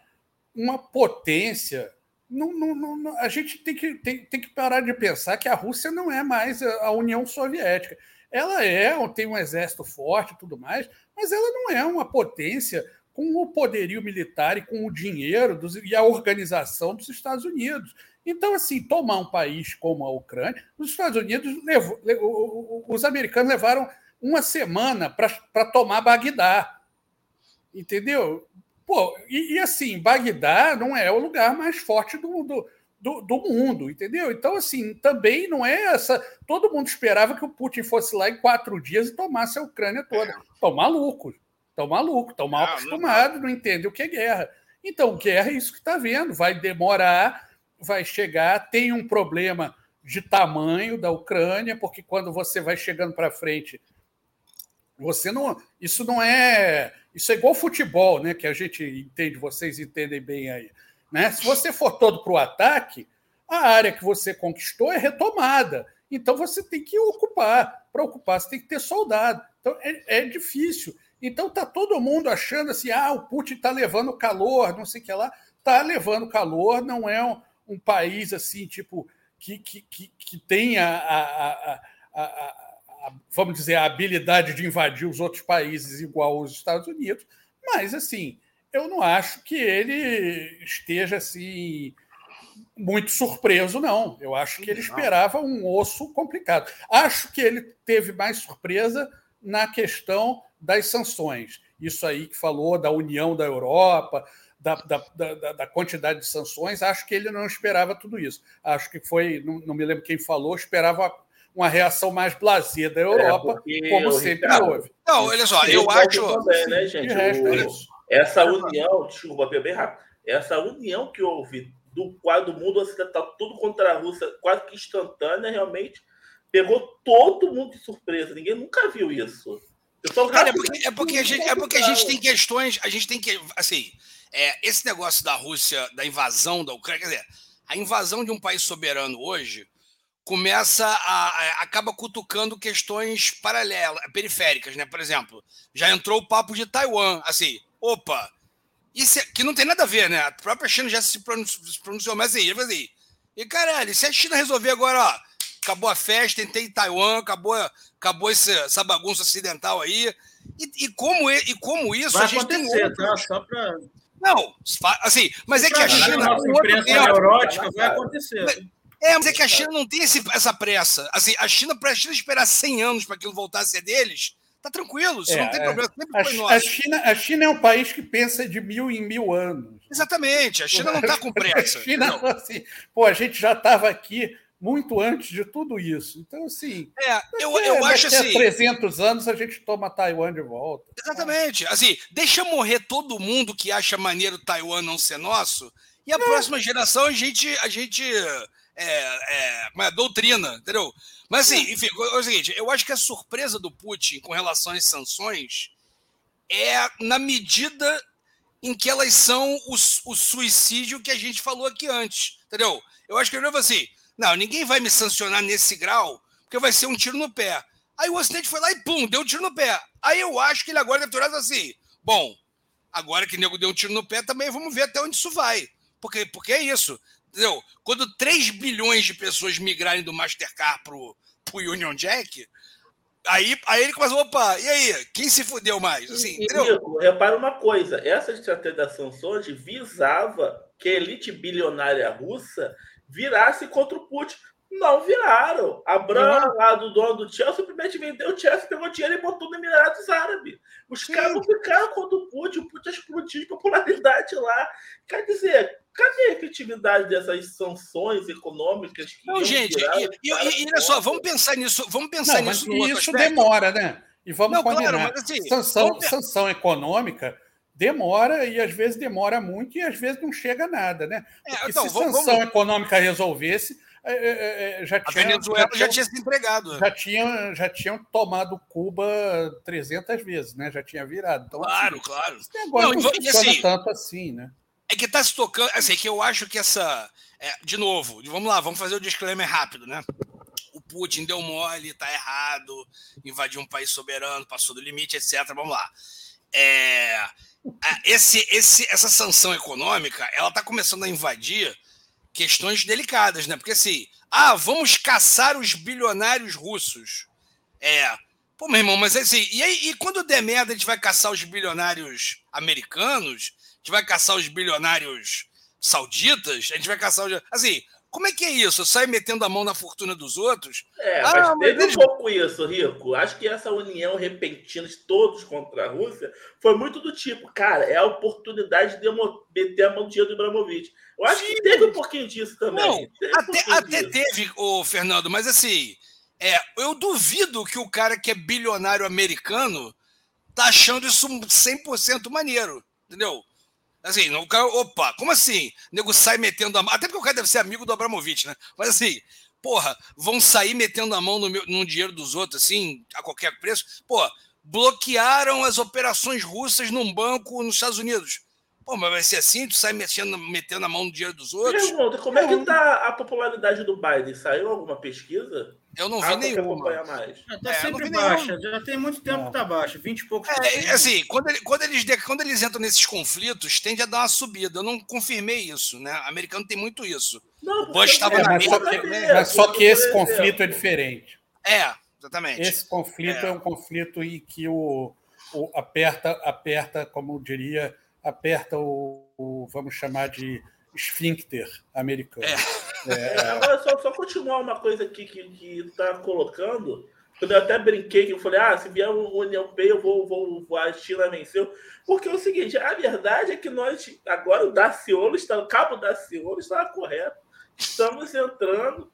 uma potência. Não, não, não, a gente tem que, tem, tem que parar de pensar que a Rússia não é mais a União Soviética. Ela é, tem um exército forte e tudo mais, mas ela não é uma potência com o poderio militar e com o dinheiro dos, e a organização dos Estados Unidos. Então, assim, tomar um país como a Ucrânia, os Estados Unidos, levou, os americanos levaram uma semana para tomar Bagdá. Entendeu? Pô, e, e, assim, Bagdá não é o lugar mais forte do, do, do, do, mundo, entendeu? Então, assim, também não é essa. Todo mundo esperava que o Putin fosse lá em quatro dias e tomasse a Ucrânia toda. Estão malucos. Estão malucos, estão mal acostumados, não, não entendem o que é guerra. Então, guerra é isso que está vendo. Vai demorar, vai chegar, tem um problema de tamanho da Ucrânia, porque quando você vai chegando para frente, você não. Isso não é. Isso é igual futebol, né? Que a gente entende, vocês entendem bem aí. Né? Se você for todo para o ataque, a área que você conquistou é retomada. Então você tem que ocupar. Para ocupar, você tem que ter soldado. Então é, é difícil. Então tá todo mundo achando assim, ah, o Putin está levando calor, não sei o que lá. Está levando calor, não é um, um país assim, tipo, que, que, que, que tem a, a, a, a, vamos dizer, a habilidade de invadir os outros países igual os Estados Unidos, mas assim, eu não acho que ele esteja assim muito surpreso, não. Eu acho que ele esperava um osso complicado. Acho que ele teve mais surpresa na questão das sanções. Isso aí que falou da união da Europa, da, da, da, da, quantidade de sanções, acho que ele não esperava tudo isso. Acho que foi, não, não me lembro quem falou, esperava uma reação mais blasé da Europa, é como sempre Ricardo, houve.
Não, olha só, eu acho.
Também, né, gente? Resto, o, é essa união, desculpa, bem rápido, essa união que houve do quadro do mundo ocidental, tudo contra a Rússia, quase que instantânea, realmente pegou todo mundo de surpresa. Ninguém nunca viu isso.
Cara, é porque, é porque, a gente, é porque a gente tem questões, a gente tem que, assim, é, esse negócio da Rússia, da invasão da Ucrânia, quer dizer, a invasão de um país soberano hoje começa a, a acaba cutucando questões paralelas, periféricas, né? Por exemplo, já entrou o papo de Taiwan, assim, opa, isso é, que não tem nada a ver, né? A própria China já se pronunciou, se pronunciou mas aí, assim, e caralho, se a China resolver agora, ó, acabou a festa, tem Taiwan, acabou, acabou essa, essa bagunça ocidental aí. E, e, como, e como isso
vai a gente acontecer, tem tá? Só para
não, assim, mas é que a China.
A nossa imprensa neurótica vai acontecer.
Mas, É, mas é que a China não tem esse, essa pressa. Assim, a China, para a China esperar 100 anos para aquilo voltar a ser deles, tá tranquilo, isso é, não tem é. problema.
A, a, China, a China é um país que pensa de mil em mil anos.
Exatamente, a China não está com pressa.
A China, assim, pô, a gente já estava aqui muito antes de tudo isso. Então, assim.
É, eu, eu acho assim.
300 anos a gente toma Taiwan de volta.
Exatamente. Assim, deixa morrer todo mundo que acha maneiro Taiwan não ser nosso, e a é. próxima geração a gente. A gente é, é, uma doutrina, entendeu? Mas assim, é. enfim, é o seguinte, eu acho que a surpresa do Putin com relação às sanções é na medida em que elas são o, o suicídio que a gente falou aqui antes, entendeu? Eu acho que ele assim, não, ninguém vai me sancionar nesse grau, porque vai ser um tiro no pé. Aí o Ocidente foi lá e pum, deu um tiro no pé. Aí eu acho que ele agora deve ter assim, bom, agora que o nego deu um tiro no pé, também vamos ver até onde isso vai. Porque, porque é isso. Entendeu? Quando 3 bilhões de pessoas migrarem do Mastercard pro, pro Union Jack, aí, aí ele começa, opa, e aí? Quem se fudeu mais? Assim,
e, repara uma coisa, essa estratégia da Samsung visava que a elite bilionária russa virasse contra o Putin. Não viraram. A lá do dono do Chelsea, simplesmente vendeu o Chelsea, pegou dinheiro e botou no Emirados Árabes. Os Sim. caras não ficaram contra o Putin, o Putin explodiu de popularidade lá. Quer dizer, cadê a efetividade dessas sanções econômicas?
Que não, gente, e, e, e, olha só, vamos pensar nisso, vamos pensar não, nisso
no isso demora, né? E vamos não, combinar. Claro, mas assim, sanção, vamos... sanção econômica demora e às vezes demora muito e às vezes não chega a nada, né? É, Porque então, se vamos, sanção vamos... econômica resolvesse, é, é, é já
tinha, a Venezuela já, já tinha se entregado.
Já tinham, já tinham tomado Cuba 300 vezes, né? Já tinha virado. Então,
claro, assim, claro.
Agora não, não funciona assim, tanto assim, né?
É que está se tocando, assim, que eu acho que essa, é, de novo, vamos lá, vamos fazer o disclaimer rápido, né? O Putin deu mole, tá errado, invadiu um país soberano, passou do limite, etc. Vamos lá. É, esse, esse, essa sanção econômica, ela está começando a invadir questões delicadas, né? Porque assim, ah, vamos caçar os bilionários russos. É. Pô, meu irmão, mas assim, e, aí, e quando der merda, a gente vai caçar os bilionários americanos? A gente vai caçar os bilionários sauditas? A gente vai caçar os. Assim, como é que é isso? Sai metendo a mão na fortuna dos outros?
É, ah, mas teve eles... um pouco isso, Rico. Acho que essa união repentina de todos contra a Rússia foi muito do tipo, cara, é a oportunidade de meter a mão no dinheiro do Ibrahimovic. Eu acho Sim. que teve um pouquinho disso também. Não,
teve até, um até disso. teve, ô, Fernando, mas assim, é, eu duvido que o cara que é bilionário americano tá achando isso 100% maneiro, entendeu? Assim, o cara, opa, como assim? O nego sai metendo a mão. Até porque o cara deve ser amigo do Abramovich, né? Mas assim, porra, vão sair metendo a mão no, meu, no dinheiro dos outros, assim, a qualquer preço. Pô, bloquearam as operações russas num banco nos Estados Unidos. Pô, mas vai ser assim? Tu sai metendo, metendo a mão no dinheiro dos outros?
Pergunta, como é que tá a popularidade do Biden? Saiu alguma pesquisa?
Eu não vi ah, nenhuma.
Mais. Tá é, sempre baixa. Nenhum. Já tem muito tempo que tá baixa. 20 e poucos.
É, assim, quando, ele, quando, eles, quando eles entram nesses conflitos, tende a dar uma subida. Eu não confirmei isso, né? O americano tem muito isso.
Não, o Bush estava é, na mas, só que, mas só que esse conflito é diferente.
É, exatamente.
Esse conflito é, é um conflito em que o, o, aperta, aperta, como eu diria, aperta o, o vamos chamar de esfíncter americano.
É. É. Agora, só, só continuar uma coisa aqui que está colocando. Quando eu até brinquei, que eu falei, ah, se vier o União Europeia, eu vou, vou, vou, a China venceu. Porque é o seguinte, a verdade é que nós, agora o Daciolo, está, o cabo Daciolo está correto. Estamos entrando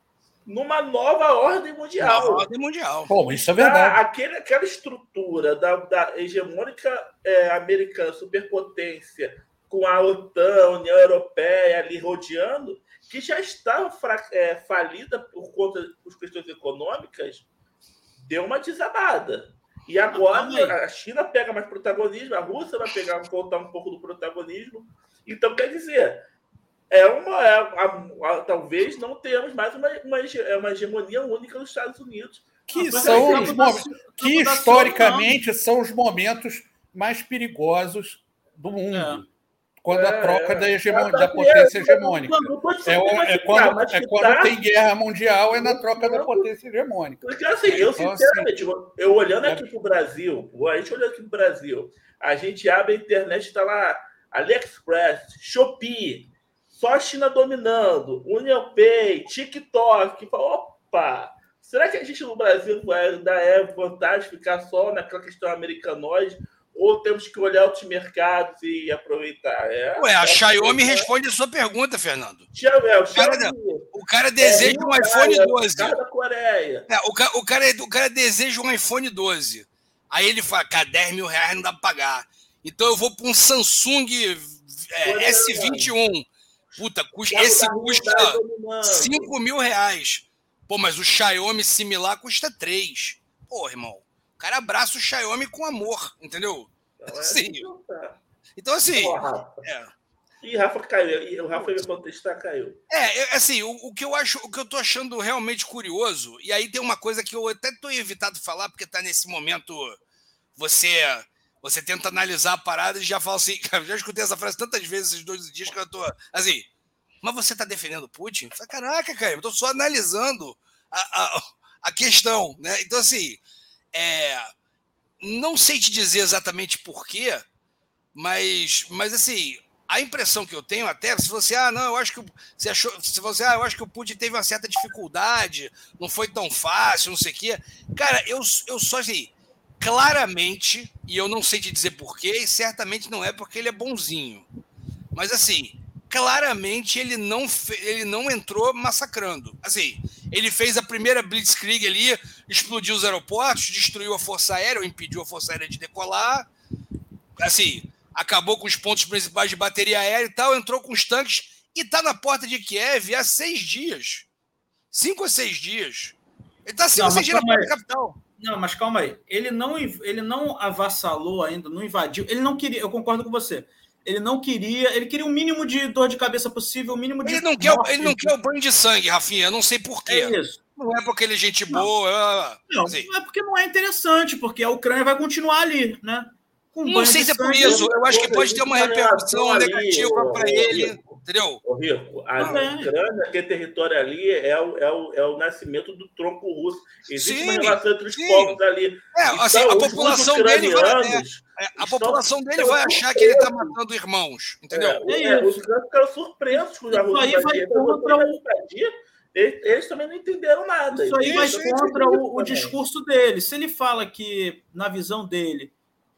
numa nova ordem mundial. Nova
ordem mundial.
Bom, isso é verdade.
Aquele, aquela estrutura da, da hegemônica é, americana, superpotência, com a OTAN, a União Europeia ali rodeando, que já estava é, falida por conta das questões econômicas, deu uma desabada. E agora a China pega mais protagonismo, a Rússia vai pegar voltar um pouco do protagonismo. Então, quer dizer, é uma. É, a, a, talvez não tenhamos mais uma, uma, é uma hegemonia única nos Estados Unidos.
Que, são os momentos, que historicamente são os momentos mais perigosos do mundo. É quando a é, troca da, hegemonia, da potência hegemônica. É, é, quando, é quando tem guerra mundial, é na troca da potência hegemônica.
Porque assim, eu então, assim, sinceramente, assim, eu olhando aqui para o Brasil, a gente olhando aqui para o Brasil, a gente abre a internet, está lá AliExpress, Shopee, só a China dominando, Union Pay, TikTok. Opa! Será que a gente no Brasil ainda é vantagem ficar só naquela questão americanoide? Ou temos que olhar outros mercados e aproveitar? É,
Ué, a
é,
Xiaomi
é,
responde a sua pergunta, Fernando.
Xiaomi, é, o,
O cara, o cara deseja um iPhone
cara,
12.
cara da Coreia.
O, ca- o cara, o cara deseja um iPhone 12. Aí ele fala, cara, 10 mil reais não dá pra pagar. Então eu vou para um Samsung é,
Coreano.
S21. Puta, custa,
Cara
esse custa
Hyundai dominando.
5 mil reais. Pô, mas o Xiaomi similar custa 3. Pô, irmão, o cara abraça o Xiaomi com amor, entendeu?
Então, é
Sim.
assim tá.
Então, assim, é,
Ih, Rafa caiu. E o Rafa ia me contestar, caiu.
É, é, assim, o, o que eu acho, o que eu tô achando realmente curioso, e aí tem uma coisa que eu até tô evitado falar, porque tá nesse momento você você tenta analisar a parada e já fala assim, já escutei essa frase tantas vezes esses dois dias que eu tô assim, mas você tá defendendo o Putin? Caraca, cara, eu tô só analisando a, a, a questão, né? Então, assim, é, não sei te dizer exatamente por quê, mas, mas assim, a impressão que eu tenho até, se você, ah, não, eu acho que você achou, se você, ah, eu acho que o Putin teve uma certa dificuldade, não foi tão fácil, não sei o quê. Cara, eu, eu só assim, claramente, e eu não sei te dizer porquê, e certamente não é porque ele é bonzinho. Mas assim, claramente ele não, ele não entrou massacrando. Assim, ele fez a primeira blitzkrieg ali, explodiu os aeroportos, destruiu a força aérea, ou impediu a força aérea de decolar. Assim, acabou com os pontos principais de bateria aérea e tal, entrou com os tanques e está na porta de Kiev há seis dias. Cinco ou seis dias. Ele está cinco ou seis dias na porta da capital.
Não, mas calma aí. Ele não, ele não avassalou ainda, não invadiu. Ele não queria, eu concordo com você. Ele não queria, ele queria o mínimo de dor de cabeça possível, o mínimo de.
Ele não, quer, o- ele não quer o banho de sangue, Rafinha. Eu não sei porquê.
É isso.
Não é porque ele é gente
Não.
boa.
Não,
assim.
é porque não é interessante, porque a Ucrânia vai continuar ali, né? Com
Não
banho
sei se é por isso. Eu acho que pode ter uma repercussão negativa para ele. Entendeu?
Ô, Rico, a
bem.
Ucrânia, aquele território ali, é o, é, o, é o nascimento do tronco russo. Existe
Sim,
uma relação entre os
sim.
povos ali.
É, assim,
Então,
a
os
população dele vai. é, é, a população dele vai achar que ele está matando irmãos. Entendeu?
É,
É
é, os ucranianos ficaram surpresos com os
Isso
russos
aí vai contra o-
Eles, eles também não entenderam nada.
Isso aí vai contra o, discurso dele. Se ele fala que, na visão dele,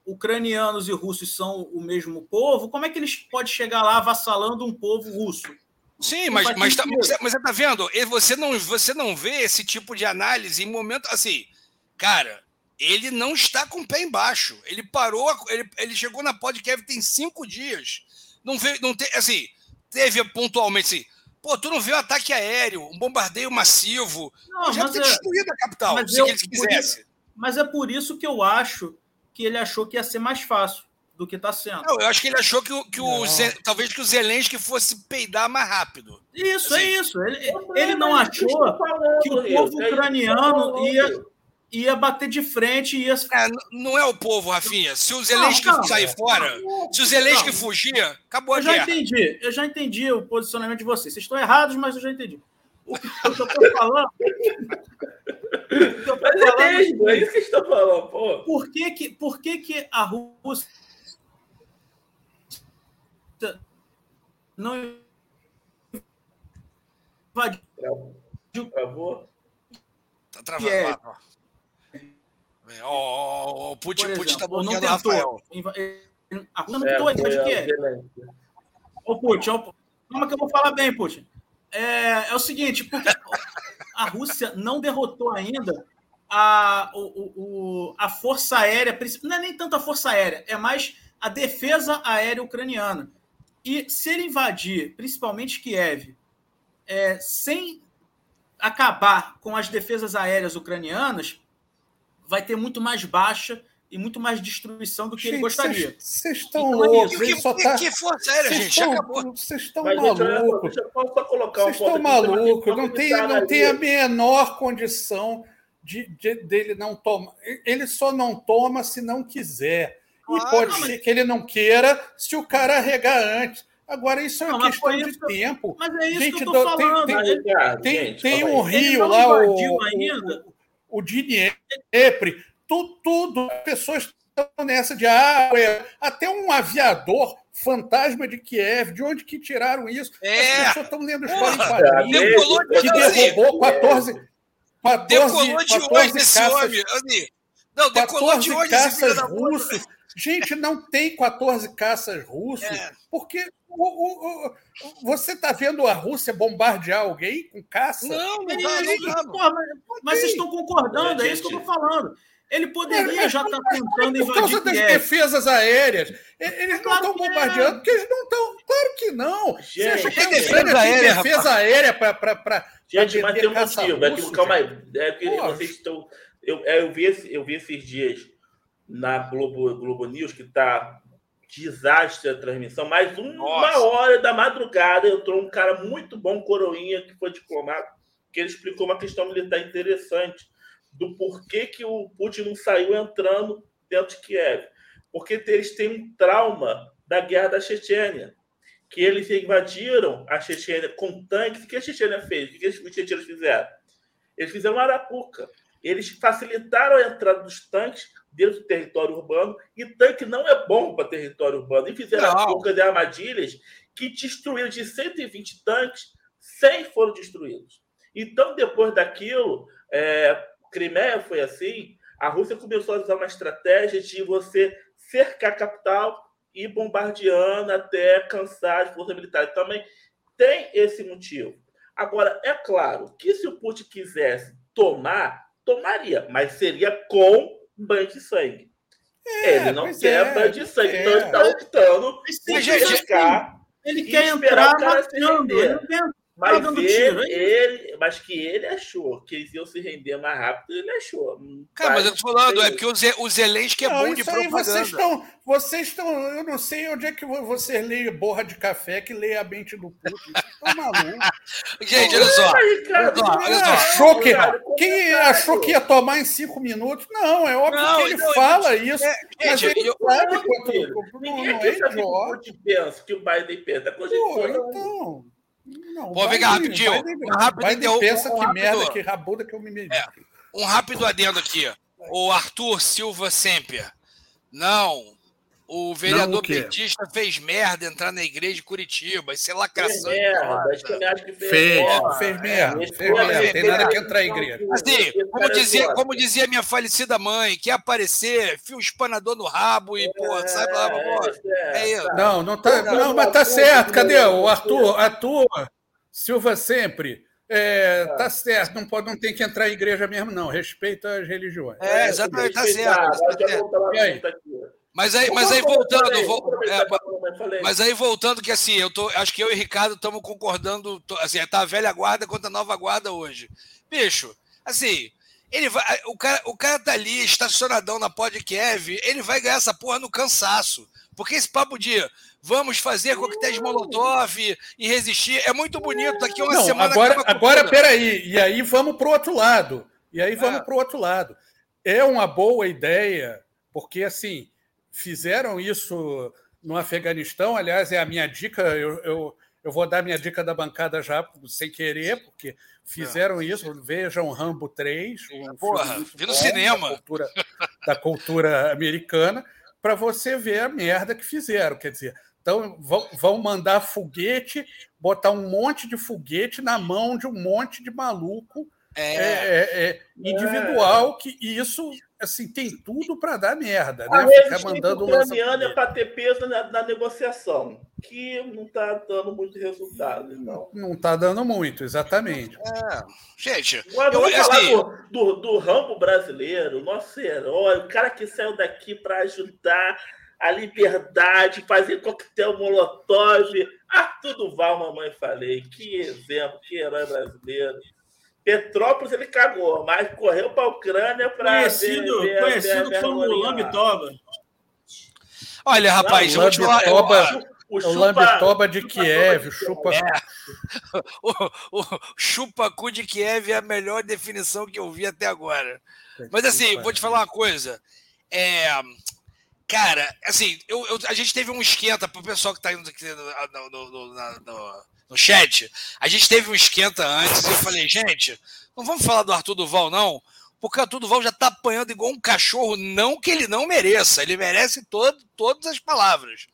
ucranianos e russos são o mesmo povo, como é que eles podem chegar lá avassalando um povo russo?
Sim, mas, mas, tá, mas, mas você tá vendo? Você não, você não vê esse tipo de análise em momento assim, cara. Ele não está com o pé embaixo. Ele parou, ele, ele chegou na podcast tem cinco dias. Não veio, não tem, assim, teve pontualmente assim. Pô, tu não viu ataque aéreo, um bombardeio massivo.
Não,
já ter
é-
destruído a capital, se
eu-
eles
por
quisessem.
Mas é por isso que eu acho que ele achou que ia ser mais fácil do que está sendo.
Não, eu acho que ele achou que, o, que o
Não.
Talvez que o Zelensky fosse peidar mais rápido.
Isso,
Assim.
é isso. Ele, ele não achou
falando,
que o povo
é eu
ucraniano ia- ia bater de frente e ia.
É, não é o povo, Rafinha. Se o Zelensky
não.
sair fora, se o Zelensky
Não.
fugir, acabou a
Eu já
guerra.
entendi, eu já entendi o posicionamento de vocês. Vocês estão errados, mas eu já entendi. O que eu estou falando. O que eu tô
Mas é
é
mesmo, é isso que estão falando, pô.
por que, que, por que, que a Rússia não invadiu
Travou.
Tá travando.
É.
lá, ó. É, ó, o Putin, Putin tá bloqueando o
tentou?
Rafael.
A Rússia não
É,
tentou.
Zelensky.
Ô, Putin, calma que eu vou falar bem, Putin. É, é o seguinte, porque a Rússia não derrotou ainda a, o, o- a força aérea, não é nem tanto a força aérea, é mais a defesa aérea ucraniana. E se ele invadir, principalmente Kiev, é, sem acabar com as defesas aéreas ucranianas, vai ter muito mais baixa e muito mais destruição do que ele
Gente,
gostaria.
Vocês estão
Então é
loucos.
O
Ele
que,
só
que-
tá.
que força gente? Já acabou.
estão, vocês estão
Mas, gente,
malucos. Vocês estão
tem
malucos. Não tem, não tem a menor condição de, de- dele não tomar. Ele só não toma se não quiser. E
Claro,
pode
mas-
ser que ele não queira se o cara arregar antes. Agora, isso é
Não,
uma
mas
questão de
isso que-
tempo.
Mas é isso
Gente,
que eu tô
do- tem-
falando.
tem-
Mas,
Ele-
Ricardo,
Tem,
gente,
tem um
aí.
Ele
rio
não
lá, o,
ainda.
o, tudo, tudo, as pessoas estão nessa de ah, é, até um aviador fantasma de Kiev, de onde que tiraram isso?
É.
As pessoas estão lendo história em quadrinhos,
Decolou de
que
hoje.
derrubou 14, 14,
Decolou de
14
hoje esse
caças,
homem. Não, decolou de
14
hoje
caças russos. Gente, não tem 14 caças russos,
É.
porque o- o- o- você está vendo a Rússia bombardear alguém com caça?
Não, não
Ele-
dá,
ele-
não dá.
porra, mas, mas vocês estão concordando, é isso que eu estou falando. Ele poderia já estar tentando
Por causa
invadir
das
Kiev.
defesas aéreas. Eles não
Claro
estão
que é.
bombardeando, porque eles não estão. Claro que não. Você
Gente,
acha que
defesa aérea,
defesa aérea para.
Gente, mas tem um motivo. É que, calma aí. É que vocês estão. Eu, é, eu, vi esse- eu vi esses dias na Globo, Globo News que tá desastre a transmissão, mas uma
Nossa.
hora da madrugada entrou um cara muito bom, coroinha, que foi diplomata, que ele explicou uma questão militar interessante do porquê que o Putin não saiu entrando dentro de Kiev. Porque eles têm um trauma da guerra da Chechênia que eles invadiram a Chechênia com tanques. O que a Chechênia fez? O que os chechenos fizeram? Eles fizeram uma arapuca. Eles facilitaram a entrada dos tanques dentro do território urbano, e tanque não é bom para território urbano. E fizeram arapucas e armadilhas que destruíram de 120 tanques, 100 foram destruídos. Então, depois daquilo, é, Crimeia foi assim, a Rússia começou a usar uma estratégia de você cercar a capital e bombardeando até cansar as forças militares. Também tem esse motivo. Agora, é claro que se o Putin quisesse tomar, tomaria, mas seria com banho de sangue. ele não quer
é,
banho de sangue,
é.
então ele está optando por
gente,
ficar,
Ele quer entrar matando. Ele não quer
mas
dando
ele,
tiro, é
ele, mas que ele achou que eles iam se render mais rápido, ele achou.
Cara, mas eu tô falando, é porque o, Ze, o Zelensky é
Não,
bom de propaganda.
vocês estão. Vocês estão. Eu não sei onde é que vocês leem borra de café que lê a mente do Putin. Vocês estão malucos.
Gente, olha só.
Cara,
Olha só, olha só.
achou que, quem achou que ia tomar em cinco minutos? Não, é óbvio
Não,
que ele
não,
fala isso.
É,
mas
gente,
ele
eu-
sabe
Não,
quanto.
Ninguém
não é
sabe que o
idiota.
Putin pensa, que o Biden pensa. Coisa de
Pô,
fora.
então. Não,
Pô, vem cá, rapidinho. Um rápido
pensa
um
que
rápido-
merda, que rabuda que eu me meti.
Um rápido adendo aqui. O Arthur Silva Semper. Não. O vereador
Não, o
petista fez merda entrar na igreja de Curitiba. Isso é
Fez
lacração.
merda, acho que que fez.
Fez,
merda.
fez merda,
Esse
fez
merda,
é
tem
nada que
merda.
entrar em igreja.
Assim,
Esse
como
é
dizia, como dizia minha falecida mãe, quer aparecer, fio espanador no rabo e, pô, sabe lá, pô. É isso.
Não, não tá. Não, mas tá certo. Cadê o Arthur? Arthur Silva sempre. É, tá certo, não, pode, não tem que entrar em igreja mesmo, não. Respeita as religiões.
É, exatamente, tá certo. Tá certo. Mas aí, mas aí voltando,
falei,
vou- é,
falar, mas
aí voltando que assim, eu tô, acho que eu e Ricardo estamos concordando, tô- assim, tá a velha guarda contra a nova guarda hoje. Bicho, assim, ele vai, o cara, o cara tá ali estacionadão na Pod Kiev, ele vai ganhar essa porra no cansaço. Porque esse papo de vamos fazer coquetéis Molotov e resistir é muito bonito. Daqui a uma
Não,
semana
agora, agora peraí. E aí vamos para o outro lado. E aí vamos
É.
para o outro lado. É uma boa ideia, porque assim, fizeram isso no Afeganistão. Aliás, é a minha dica. Eu, eu, eu vou dar minha dica da bancada já sem querer, porque fizeram isso. Vejam Rambo 3. Um
Porra, vi no
bom
cinema.
Da cultura, da cultura americana, para você ver a merda que fizeram. Quer dizer, então vão, vão mandar foguete, botar um monte de foguete na mão de um monte de maluco
É,
é, é, é, individual, que isso assim, tem tudo para dar merda,
A
né? Ficar mandando
ucraniana é
lança-foguete.
para ter peso na, na negociação, que não está dando muito resultado. Não.
Não está dando muito, exatamente.
é. Gente,
Agora
eu,
vamos falar
assim,
do, do, do Rambo brasileiro, nosso herói, o cara que saiu daqui para ajudar a liberdade, fazer coquetel molotov. Arthur Duval, mamãe falei, que exemplo, que herói brasileiro. Petrópolis ele cagou, mas correu para a Ucrânia para
Conhecido, conhecido como Lambitoba.
olha, rapaz, falar. eu-
Lambitoba.
O,
É o Lambitoba de Kiev, o chupa.
o, o chupacu de Kiev é a melhor definição que eu vi até agora. Mas assim, vou te falar uma coisa. É, cara, assim, eu, eu- a gente teve um esquenta pro pessoal que tá indo aqui no, no- no- no- no chat. A gente teve um esquenta antes e eu falei, gente, não vamos falar do Arthur Duval, não. porque o Arthur Duval já tá apanhando igual um cachorro, não que ele não mereça, ele merece todo, todas as palavras.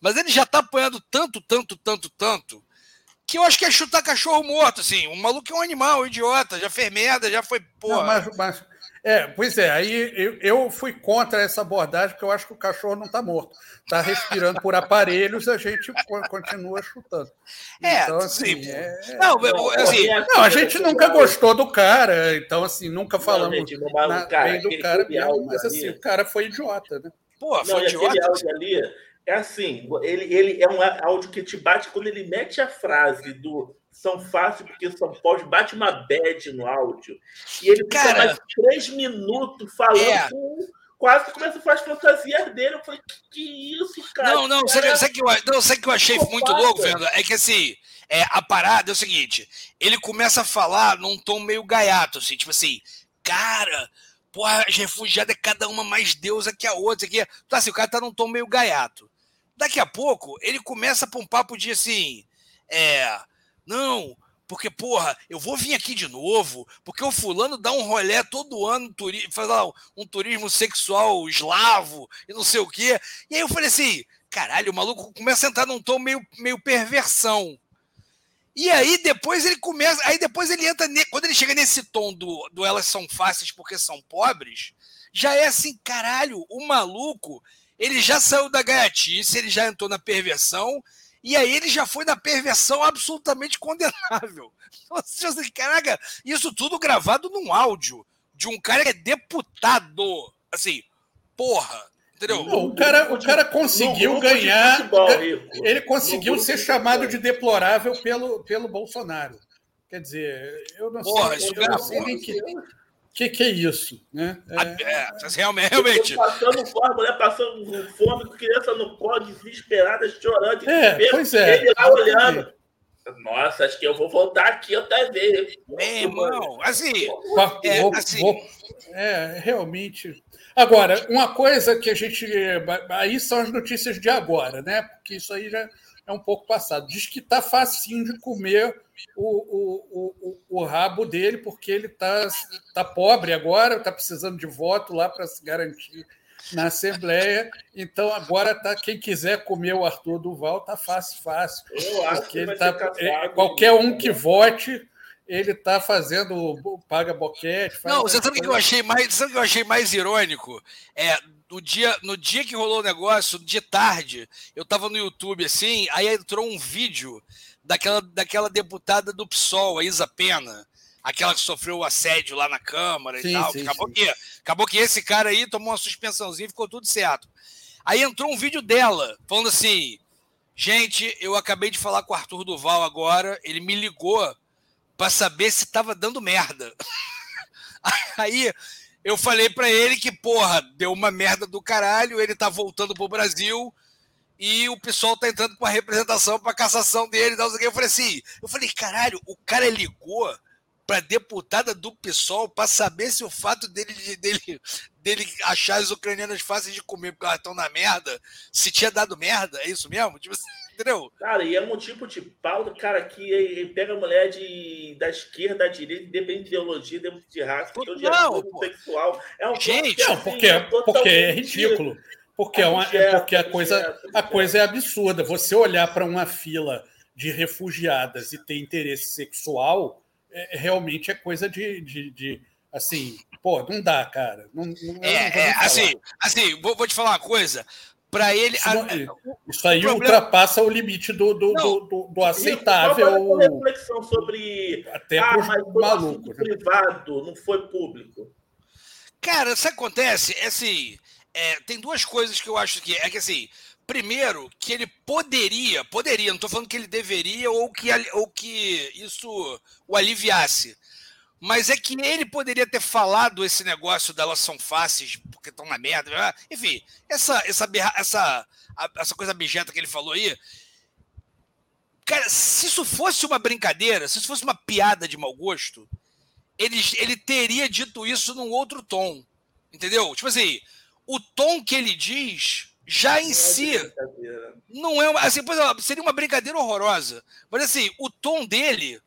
Mas ele já tá apanhando tanto, tanto, tanto, tanto, que eu acho que é chutar cachorro morto, assim. O maluco é um animal, um idiota, já fez merda, já foi porra. Não,
mas, mas, é, pois é, aí eu, eu fui contra essa abordagem, porque eu acho que o cachorro não está morto. Está respirando por aparelhos, a gente continua chutando.
É, então, assim. É, não, assim,
não, a gente nunca gostou do cara, então, assim, nunca falamos não, gente, na, cara, bem do cara mesmo, mas assim, o cara foi idiota, né?
Pô, foi não, idiota. Ali, é assim, ele, ele é um áudio que te bate quando ele mete a frase do são fáceis porque são pode bate uma bad no áudio. E ele fica Cara, mais três minutos falando é. com, quase começa a fazer fantasias dele. Eu falei, que, que isso, cara?
Não, não,
cara,
sabe, que eu, não, sabe que eu achei muito louco, Fernando? É que assim, é, a parada é o seguinte: ele começa a falar num tom meio gaiato, assim, tipo assim, cara. Porra, as refugiadas é cada uma mais deusa que a outra. Aqui. Então, assim, o cara tá num tom meio gaiato. Daqui a pouco, ele começa para um papo de assim. É, não, porque, porra, eu vou vir aqui de novo, porque o fulano dá um rolé todo ano, faz lá, um turismo sexual eslavo e não sei o quê. E aí eu falei assim, caralho, o maluco começa a entrar num tom meio, meio perversão. E aí depois ele começa, aí depois ele entra, quando ele chega nesse tom do, do elas são fáceis porque são pobres, já é assim, caralho, o maluco, ele já saiu da gaiatice, ele já entrou na perversão, e aí ele já foi na perversão absolutamente condenável. Assim, caraca, isso tudo gravado num áudio de um cara que é deputado. Assim, porra. Entendeu?
Não, o cara, o cara conseguiu ganhar. Futebol, ele conseguiu ser chamado de deplorável pelo, pelo Bolsonaro. Quer dizer, eu não porra, sei, eu não sei nem que, que, que é isso? Né?
É, é, realmente. realmente.
Passando fome, mulher passando fome, criança no colo, desesperada, chorando.
É, pois é.
Ele lá olhando. Nossa, acho que eu vou voltar aqui outra vez.
Irmão, assim.
É, vou, assim. Vou, é, realmente. Agora, uma coisa que a gente. Aí são as notícias de agora, né? Porque isso aí já é um pouco passado. Diz que tá facinho de comer o, o, o, o rabo dele, porque ele está tá pobre agora, está precisando de voto lá para se garantir na Assembleia. Então, agora tá quem quiser comer o Arthur Duval, tá fácil, fácil.
Eu acho que ele tá,
é, qualquer um que vote, ele está fazendo paga boquete.
Não, você sabe o que eu achei mais, sabe que eu achei mais irônico? É no dia, no dia que rolou o negócio, de tarde, eu estava no YouTube assim, aí entrou um vídeo daquela, daquela deputada do PSOL, a Isa Pena, aquela que sofreu o assédio lá na Câmara sim, e tal. Sim, acabou, sim. Que, acabou que esse cara aí tomou uma suspensãozinha e ficou tudo certo. Aí entrou um vídeo dela, falando assim: gente, eu acabei de falar com o Arthur Duval agora, ele me ligou para saber se estava dando merda. Aí eu falei para ele que, porra, deu uma merda do caralho, ele tá voltando pro Brasil e o pessoal tá entrando com a representação para cassação dele. Não sei Eu falei assim, eu falei, caralho, o cara ligou para deputada do PSOL para saber se o fato dele, dele, dele achar as ucranianas fáceis de comer porque elas estão na merda, se tinha dado merda, é isso mesmo? Tipo, entendeu?
Cara, e é um tipo de pauta, cara, que pega a mulher de, da esquerda, da direita, independente de ideologia, independente de raça,
porque não,
é sexual. É um
Gente,
não, porque, assim, porque é ridículo. Porque, é uma, é porque a, coisa, a coisa é absurda. Você olhar para uma fila de refugiadas e ter interesse sexual é, realmente é coisa de, de, de, assim, pô, não dá, cara. Não, não,
é, é assim, assim vou, vou, te falar uma coisa. Para ele.
Isso, não, isso aí problema... ultrapassa o limite do, do, do, do, do aceitável.
Uma reflexão sobre.
Até ah, para
o maluco. Né? privado, não foi público.
Cara, isso acontece, é assim. É, tem duas coisas que eu acho que é que assim, primeiro que ele poderia, poderia, não estou falando que ele deveria ou que ou que isso o aliviasse, mas é que ele poderia ter falado esse negócio delas são fáceis porque estão na merda, né? enfim, essa essa essa essa coisa abjeta que ele falou aí. Cara, se isso fosse uma brincadeira, se isso fosse uma piada de mau gosto, ele, ele teria dito isso num outro tom. Entendeu? Tipo assim, o tom que ele diz já em é si não é assim, pois, seria uma brincadeira horrorosa. Mas assim, o tom dele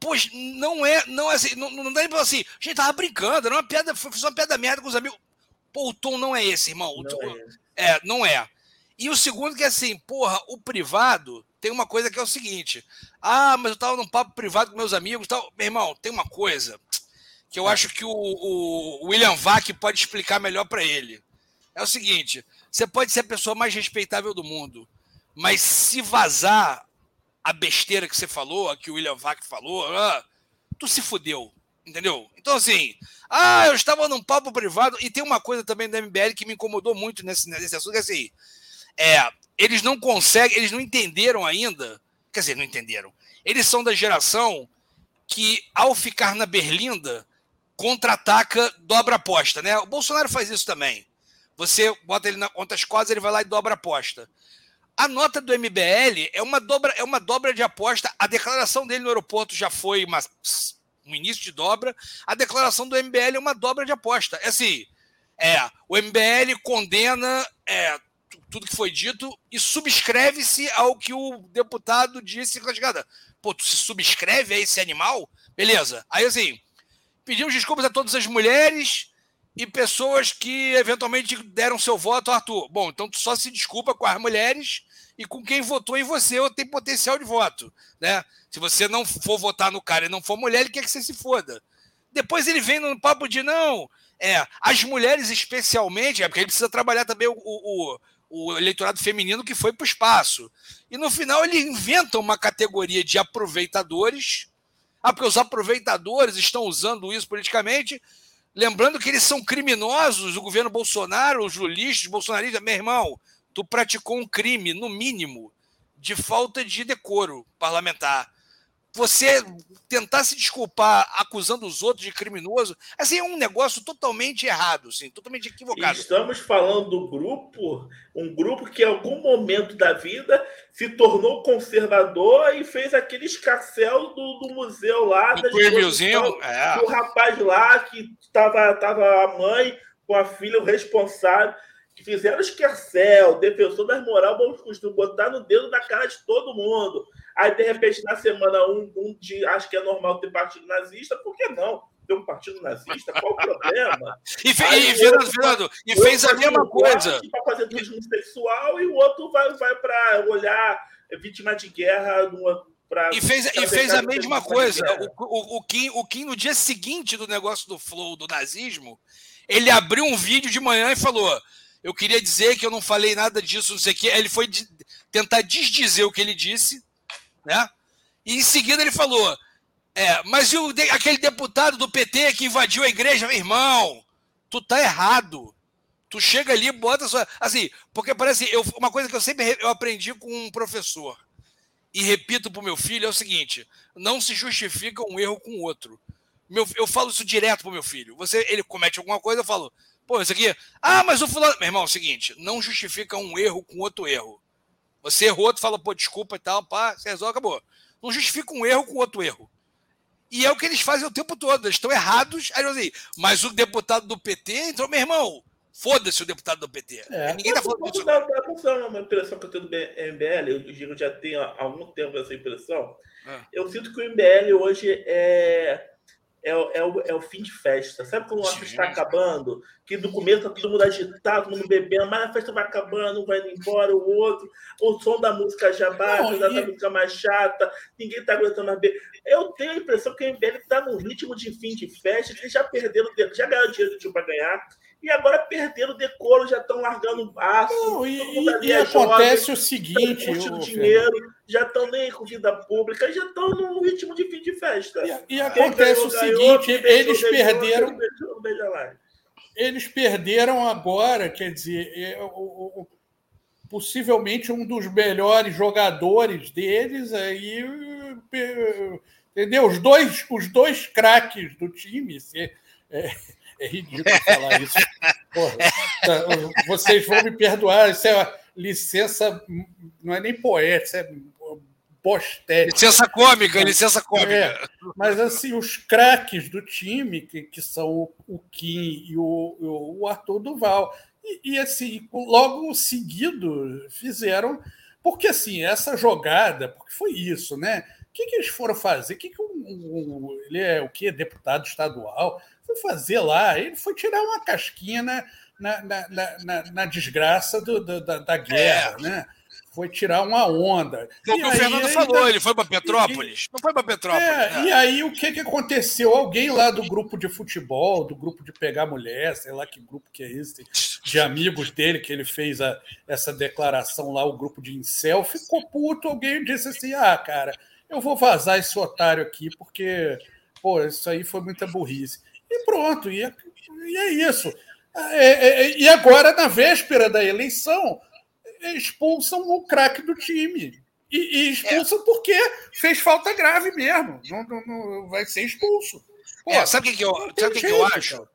Pois não é, não é assim, não, não dá nem pra assim, gente tava brincando, era uma piada, fiz uma piada merda com os amigos. Pô, o tom não é esse, irmão. Não tom, é, é, não é. E o segundo que é assim, porra, o privado tem uma coisa que é o seguinte. Ah, mas eu tava num papo privado com meus amigos tal. Meu irmão, tem uma coisa que eu acho que o, o William Vac pode explicar melhor para ele. É o seguinte: você pode ser a pessoa mais respeitável do mundo, mas se vazar a besteira que você falou, a que o William Vac falou, ah, tu se fudeu. Entendeu? Então, assim, ah, eu estava num papo privado, e tem uma coisa também da MBL que me incomodou muito nesse, nesse assunto, que é assim, é, eles não conseguem, eles não entenderam ainda, quer dizer, não entenderam. Eles são da geração que, ao ficar na berlinda, contra-ataca, dobra aposta, né? O Bolsonaro faz isso também. Você bota ele na conta as coisas, ele vai lá e dobra aposta. A nota do MBL é uma dobra, é uma dobra de aposta. A declaração dele no aeroporto já foi uma, um início de dobra. A declaração do MBL é uma dobra de aposta. É assim, é, o MBL condena é, tudo que foi dito e subscreve-se ao que o deputado disse na chegada. Pô, tu se subscreve a esse animal? Beleza. Aí assim, pedimos desculpas a todas as mulheres e pessoas que eventualmente deram seu voto, Arthur. Bom, então tu só se desculpa com as mulheres e com quem votou em você ou tem potencial de voto, né? Se você não for votar no cara e não for mulher, ele quer que você se foda. Depois ele vem no papo de não, é, as mulheres especialmente, é porque ele precisa trabalhar também o, o, o eleitorado feminino que foi para o espaço. E no final ele inventa uma categoria de aproveitadores. Ah, porque os aproveitadores estão usando isso politicamente. Lembrando que eles são criminosos, o governo Bolsonaro, os lulistas, os bolsonaristas. Meu irmão, tu praticou um crime, no mínimo, de falta de decoro parlamentar. Você tentar se desculpar acusando os outros de criminoso, assim, é um negócio totalmente errado, assim, totalmente equivocado.
Estamos falando do grupo, um grupo que em algum momento da vida se tornou conservador e fez aquele escarcel do, do museu lá do
é.
do rapaz lá que estava tava a mãe com a filha, o responsável que fizeram esquercel, defensor das moral, bons costumes, botar no dedo na cara de todo mundo. Aí, de repente, na semana um, um de acho que é normal ter partido nazista, por que não? Ter um partido nazista, qual o problema?
e, fe, Aí, e, Fernando, Fernando, e fez a mesma coisa.
Para fazer turismo sexual e o outro vai, vai para olhar vítima de guerra numa,
Pra e fez, e fez a mesma coisa. O, o, o, Kim, o Kim, no dia seguinte do negócio do Flow, do nazismo, ele abriu um vídeo de manhã e falou: eu queria dizer que eu não falei nada disso, não sei o quê. Ele foi de, tentar desdizer o que ele disse, né? E em seguida ele falou: é, mas o, aquele deputado do PT que invadiu a igreja, meu irmão, tu tá errado. Tu chega ali, bota sua. Assim, porque parece. Eu, uma coisa que eu sempre eu aprendi com um professor, e repito para o meu filho, é o seguinte: não se justifica um erro com outro. Meu, eu falo isso direto para o meu filho. Você, ele comete alguma coisa, eu falo, Pô, isso aqui. Ah, mas o fulano. Meu irmão, é o seguinte: não justifica um erro com outro erro. Você errou, tu fala, pô, desculpa e tal, pá, você resolve, acabou. Não justifica um erro com outro erro. E é o que eles fazem o tempo todo. Eles estão errados. Aí assim, mas o deputado do PT então meu irmão, foda-se o deputado do PT.
É. Ninguém tá falando disso. Dá, dá uma impressão que eu tenho do MBL, eu digo, já tenho há algum tempo essa impressão. É. Eu sinto que o MBL hoje é é, é, o, é o fim de festa. Sabe quando a festa está acabando? Que no começo tá todo mundo agitado, todo mundo bebendo, mas a festa vai acabando, um vai indo embora, o outro, o som da música já baixa, e... da música mais chata, ninguém está aguentando mais beber. Eu tenho a impressão que o MBL está num ritmo de fim de festa, que eles já perderam, já ganharam dinheiro do time para ganhar, e agora perderam o decoro, já estão largando o aço.
Não, e, e, e acontece jovem, o seguinte:
curtindo dinheiro, já estão nem com vida pública, já estão num ritmo de fim de festa.
E, e acontece o seguinte: eles perderam. eles perderam agora, quer dizer, é, o, o, possivelmente um dos melhores jogadores deles aí. Entendeu? Os dois, os dois craques do time. É, é ridículo falar isso. Porra, tá, vocês vão me perdoar, isso é licença, não é nem poeta, isso é postética.
Licença cômica, licença cômica. É,
mas assim, os craques do time, que, que são o, o Kim e o, o Arthur Duval, e, e assim, logo seguido fizeram, porque assim, essa jogada, porque foi isso, né? que, que eles foram fazer? O que, que um, um, ele é o que? Deputado estadual? Foi fazer lá. Ele foi tirar uma casquinha na, na, na, na, na desgraça do, do, da, da, guerra, é. né? Foi tirar uma onda.
Foi o que o Fernando falou, ele foi para Petrópolis. E, não foi para Petrópolis. É,
né? E aí o que, que aconteceu? Alguém lá do grupo de futebol, do grupo de pegar mulher, sei lá que grupo que é esse, de amigos dele, que ele fez a, essa declaração lá, o grupo de incel, ficou puto. Alguém disse assim: ah, cara, eu vou vazar esse otário aqui, porque, pô, isso aí foi muita burrice. E pronto, e é, e é isso. É, é, é, e agora, na véspera da eleição, expulsam o craque do time. E, e expulsam é. porque fez falta grave mesmo. Não, não, não vai ser expulso.
Pô, é, sabe o que, que, eu, sabe que, que eu acho? Cara.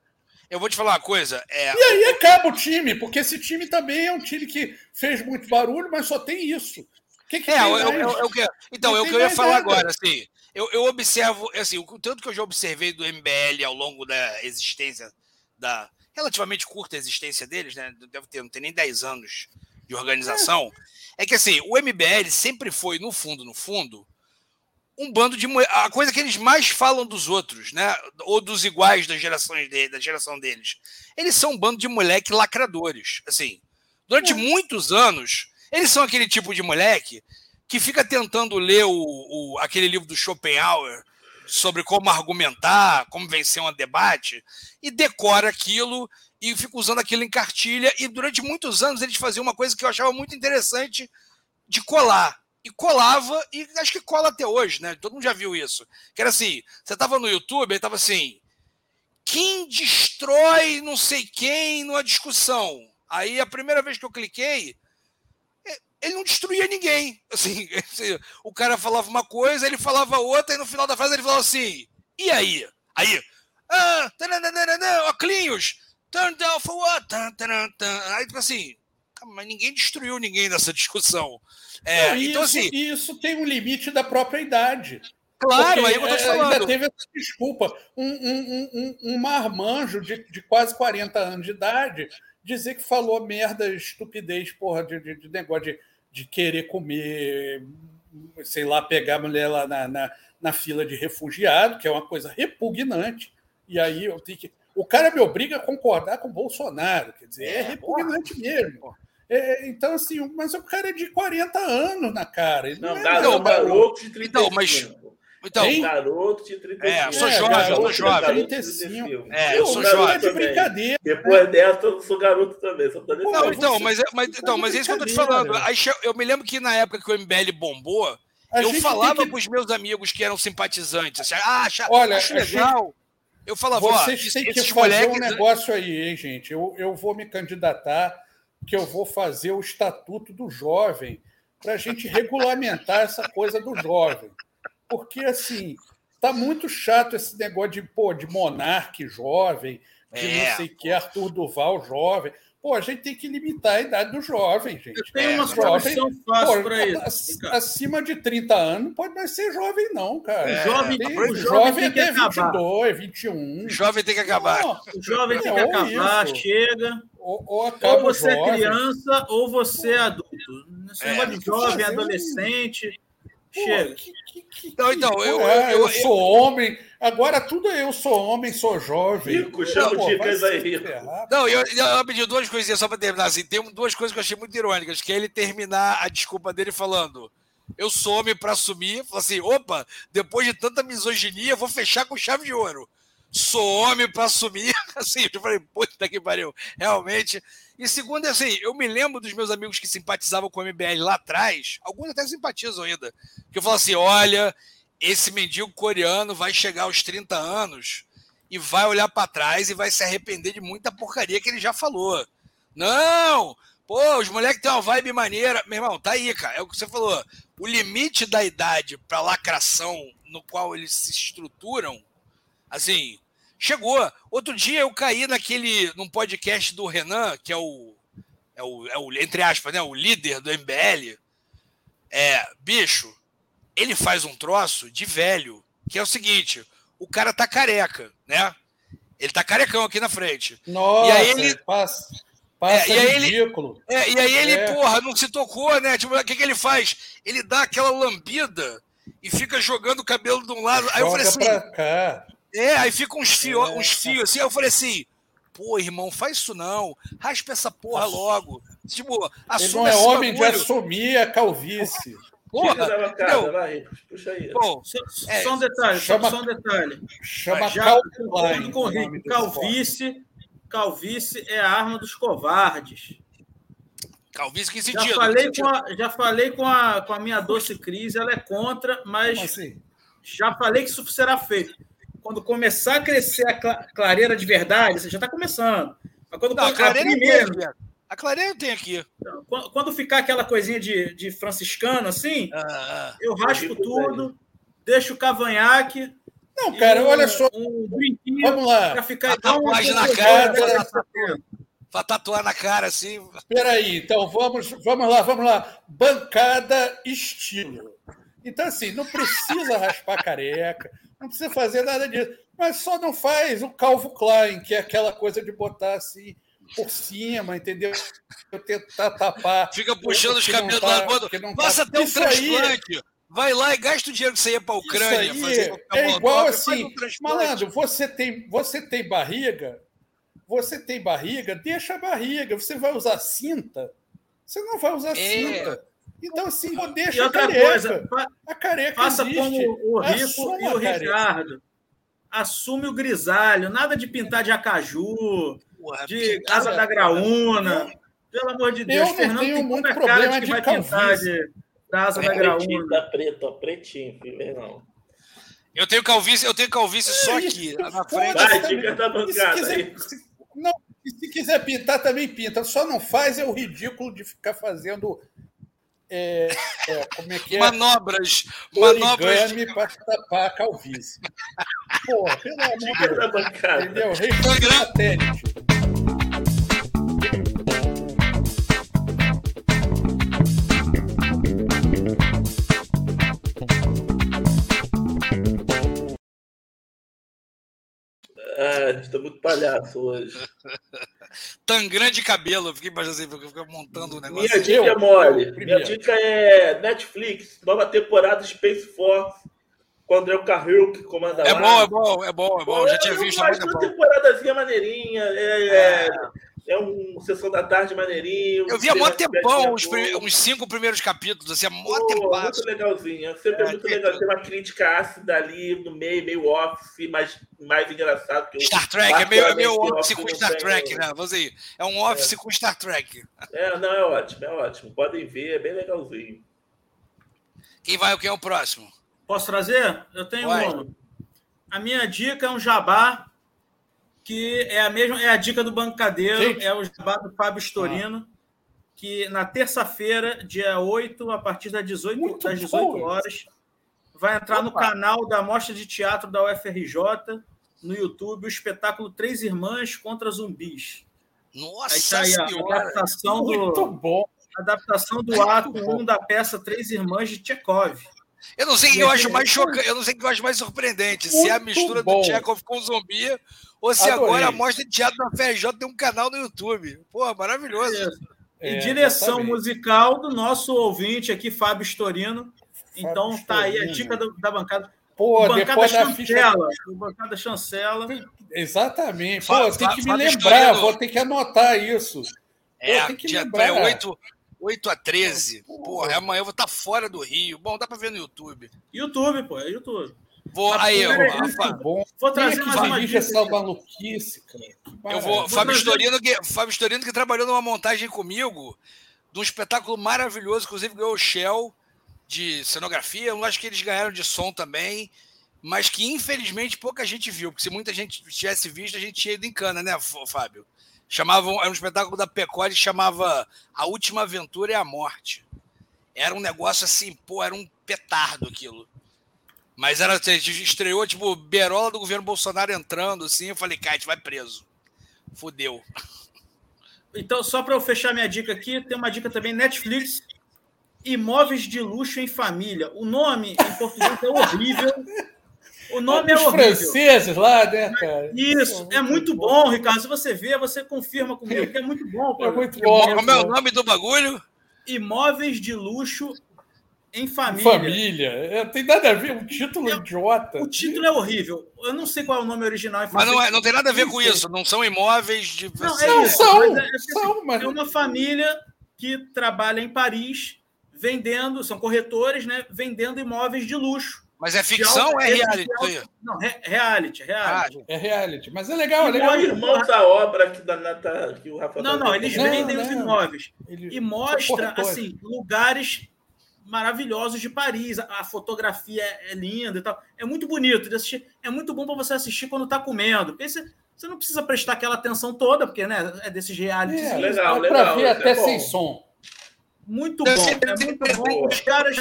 Eu vou te falar uma coisa. É...
E aí acaba o time, porque esse time também é um time que fez muito barulho, mas só tem isso.
Que que é, eu, eu, eu, então, é o que eu ia falar nada. agora. Assim, eu, eu observo, assim, o tanto que eu já observei do MBL ao longo da existência, da relativamente curta existência deles, né? Deve ter, não tem nem 10 anos de organização. É. que assim, o MBL sempre foi, no fundo, no fundo, um bando de a coisa que eles mais falam dos outros, né? Ou dos iguais das gerações dele, da geração deles. Eles são um bando de moleque lacradores, assim. Durante é. muitos anos, eles são aquele tipo de moleque que fica tentando ler o, o, aquele livro do Schopenhauer sobre como argumentar, como vencer um debate, e decora aquilo e fica usando aquilo em cartilha. E durante muitos anos eles faziam uma coisa que eu achava muito interessante de colar. E colava, e acho que cola até hoje, né? Todo mundo já viu isso. Que era assim: você estava no YouTube, aí estava assim. Quem destrói não sei quem numa discussão? Aí a primeira vez que eu cliquei, ele não destruía ninguém. Assim, o cara falava uma coisa, ele falava outra, e no final da frase ele falava assim: e aí? Aí, ah, Oclinhos, turn down for what? Aí, tipo assim, mas ninguém destruiu ninguém nessa discussão.
É, não, então, isso, assim. Isso tem um limite da própria idade.
Claro, Porque, aí eu tô te é, falando.
Ainda teve essa desculpa. Um, um, um, um marmanjo de, de quase 40 anos de idade dizer que falou merda, estupidez, porra, de, de, de negócio de de querer comer, sei lá, pegar a mulher lá na, na, na, fila de refugiado, que é uma coisa repugnante. E aí eu tenho que. O cara me obriga a concordar com o Bolsonaro, quer dizer, é, é repugnante mesmo. É, então, assim, mas o cara é de 40 anos na cara. Ele
não, não é não, garoto de 35. Então, mas
então,
um garoto de 35. É,
eu sou é, jovem, eu sou jovem. 35. É, eu sou jovem.
de brincadeira.
Depois dessa, eu sou garoto também. Só
tá não, então, mas, é, mas, então, mas é isso que eu tô te falando. Eu me lembro que na época que o MBL bombou, a eu falava que... com os meus amigos que eram simpatizantes. Assim, ah, acha,
Olha,
acho legal. Eu falava,
vocês têm que fazer moleques... um negócio aí, hein, gente. Eu, eu vou me candidatar, que eu vou fazer o estatuto do jovem para a gente regulamentar essa coisa do jovem porque assim tá muito chato esse negócio de, pô, de monarque jovem, de é, não sei o que, Arthur Duval jovem. Pô, a gente tem que limitar a idade do jovem, gente. Eu
tenho uma jovem, fácil para isso.
Acima de 30 anos não pode mais ser jovem, não, cara.
É, jovem,
tem,
o
jovem, jovem tem até acabar. 22, 21.
O jovem tem que acabar. Não,
o jovem tem que é, acabar, isso. chega.
Ou, ou,
ou você é criança ou você é adulto. Esse é, de jovem, adolescente. Chega. Que,
que, que, então, então eu,
é, eu, eu, sou homem. Agora tudo é eu sou homem, sou jovem.
Rico, chama de dicas aí, Rico.
Não, eu, eu pedi duas coisinhas só para terminar. Assim, tem duas coisas que eu achei muito irônicas, que é ele terminar a desculpa dele falando eu sou homem para assumir. Falou assim: opa, depois de tanta misoginia, vou fechar com chave de ouro. Sou homem para assumir. Assim, eu falei, puta que pariu. Realmente, e segundo, assim, eu me lembro dos meus amigos que simpatizavam com o MBL lá atrás, alguns até simpatizam ainda, que eu falo assim: olha, esse mendigo coreano vai chegar aos 30 anos e vai olhar para trás e vai se arrepender de muita porcaria que ele já falou. Não! Pô, os moleques têm uma vibe maneira. Meu irmão, tá aí, cara. É o que você falou. O limite da idade para lacração no qual eles se estruturam, assim, Chegou. Outro dia eu caí naquele. num podcast do Renan, que é o. É o, é o entre aspas, né? O líder do MBL. É, bicho, ele faz um troço de velho, que é o seguinte: o cara tá careca, né? Ele tá carecão aqui na frente.
Nossa, e aí ele passa, passa é, e ridículo.
Ele, é, e aí ele, é. porra, não se tocou, né? Tipo, o que, que ele faz? Ele dá aquela lambida e fica jogando o cabelo de um lado. Aí eu falei assim.
Cá.
É, aí fica uns fios, é. uns fios assim. Aí eu falei assim: pô, irmão, faz isso não. Raspa essa porra logo. Tipo,
Ele não é homem bagulho. de assumir a calvície.
Porra, bancada, vai, puxa aí. Bom,
só, é, só um detalhe, chama, só um detalhe.
Chama Já
concordo com o Rick. Calvície, calvície é a arma dos covardes.
Calvície que sentido?
Já falei, com a, já falei com, a, com a minha doce Cris, ela é contra, mas assim? já falei que isso será feito. Quando começar a crescer a clareira de verdade, você já está começando. Mas quando
Não, a clareira primeiro, é a clareira tem aqui.
Quando ficar aquela coisinha de, de franciscano assim, ah, ah. eu raspo tudo, deixo o cavanhaque.
Não, cara, um, olha só. Um Vamos lá.
Para ficar igual uma na cara. Para tatuar na cara assim.
Espera aí, então vamos, vamos lá, vamos lá. Bancada estilo. Então, assim, não precisa raspar careca, não precisa fazer nada disso. Mas só não faz o Calvo Klein, que é aquela coisa de botar assim por cima, entendeu? Eu tentar tapar.
Fica puxando os cabelos tá, lá. Passa até um transplante. Aí, vai lá e gasta o dinheiro que você ia para a Ucrânia.
Fazer é igual assim, um malandro, você tem, você tem barriga, você tem barriga, deixa a barriga. Você vai usar cinta, você não vai usar é. cinta. Então, assim, deixa a careca. Coisa, a careca
Faça existe. como o Rico e o Ricardo. Assume o grisalho, nada de pintar de acaju, porra. De Casa da Graúna. Pelo amor de Deus,
eu Fernando tenho muito problema de vai pintar de
Casa da Graúna. Tá preto, ó, pretinho, não.
Eu tenho calvície, eu tenho calvície é só aqui, na frente.
Vai, dica da bancada aí.
Não, se quiser pintar, também pinta. Só não faz é o ridículo de ficar fazendo é, é, como é que é?
Manobras. Manobras.
para tapar a calvície. Porra, pelo amor de Deus. Entendeu? Satélite.
Tá muito palhaço hoje.
Tão grande cabelo, eu fiquei assim, eu fiquei montando um negócio.
Minha dica é mole. Minha dica é Netflix, nova temporada Space Force, com o André Carril que comanda
é lá. Bom, é bom, é bom, é bom. Já tinha visto.
Mas uma temporadazinha maneirinha. É, é. É é um sessão da tarde maneirinho.
Eu vi há muito tempão os uns cinco primeiros capítulos, assim, há mó
tempo. Muito legalzinho. É sempre é, muito que... legal. Tem uma crítica ácida ali no meio, meio office, mais, mais engraçado. Que
Star Trek, é meio, meio office com Star Trek, né? Vamos aí. É um office é. com Star Trek.
É, não, é ótimo, é ótimo. Podem ver, é bem legalzinho.
Quem vai, quem é o próximo?
Posso trazer? Eu tenho um. A minha dica é um jabá que é a mesma, é a dica do bancadeiro, Gente. é o jabá do Fábio Storino, ah. que na terça-feira, dia 8, a partir das 18, das 18 horas, vai entrar Opa. no canal da Mostra de Teatro da UFRJ, no YouTube, o espetáculo Três Irmãs contra Zumbis.
Nossa aí tá aí,
a adaptação Muito do, bom. adaptação do Muito ato 1 um da peça Três Irmãs de Tchekov.
Eu não sei o que eu acho mais chocante, eu não sei o que eu acho mais surpreendente, Muito se é a mistura bom. do Tchekov com o zumbi ou se Adorei. agora a mostra de teatro da FRJ tem um canal no YouTube. Pô, maravilhoso.
É, e direção exatamente. musical do nosso ouvinte aqui, Fábio Storino. Então Fábio tá aí a dica do, da bancada.
Pô, bancada depois chancela.
Ficha... Bancada chancela.
Exatamente. Pô, tem que me lembrar, vou ter que anotar isso.
É, tem que dia, lembrar. É 8, 8 a 13. Porra, amanhã eu vou estar tá fora do Rio. Bom, dá para ver no YouTube.
YouTube, pô, é YouTube.
Vou, aí, eu,
Rafa, bom. vou trazer mais uma dica. essa maluquice, cara.
Eu vou, Fábio Storino, que, Fábio Storino, que trabalhou numa montagem comigo, de um espetáculo maravilhoso, inclusive ganhou o Shell de cenografia. Eu acho que eles ganharam de som também, mas que infelizmente pouca gente viu, porque se muita gente tivesse visto, a gente tinha ido em cana, né, Fábio? Chamavam, era um espetáculo da Pecore chamava A Última Aventura e a Morte. Era um negócio assim, pô, era um petardo aquilo. Mas era, estreou, tipo, Berola do governo Bolsonaro entrando, assim, eu falei, Kite, vai preso. Fudeu.
Então, só para eu fechar minha dica aqui, tem uma dica também, Netflix, Imóveis de Luxo em Família. O nome em português é horrível. O nome é, é horrível.
franceses lá, né, cara?
Isso, é muito bom, Ricardo. Se você vê, você confirma comigo que é muito bom.
É muito bom. Como é o nome do bagulho?
Imóveis de luxo Em família.
Família. É, tem nada a ver, um título é, idiota.
O título é horrível. Eu não sei qual é o nome original.
Mas não, é, não tem nada a ver com isso. Não são imóveis de.
Não, é não são. Mas é, são mas... é uma família que trabalha em Paris vendendo, são corretores, né? Vendendo imóveis de luxo.
Mas é ficção ou é reality?
Não, é reality, reality.
Ah, é reality. Mas é legal, é legal.
irmãos da obra que, da, que o Rafa
Não, não, eles vendem não, os imóveis. E mostra, assim, lugares maravilhosos de Paris. A, fotografia é, é linda e tal. É muito bonito de assistir. É muito bom para você assistir quando está comendo. Porque você, você não precisa prestar aquela atenção toda, porque né, é desses reality. É,
legal, legal. Para
ver até é sem som.
Muito bom, é muito bom. Os caras,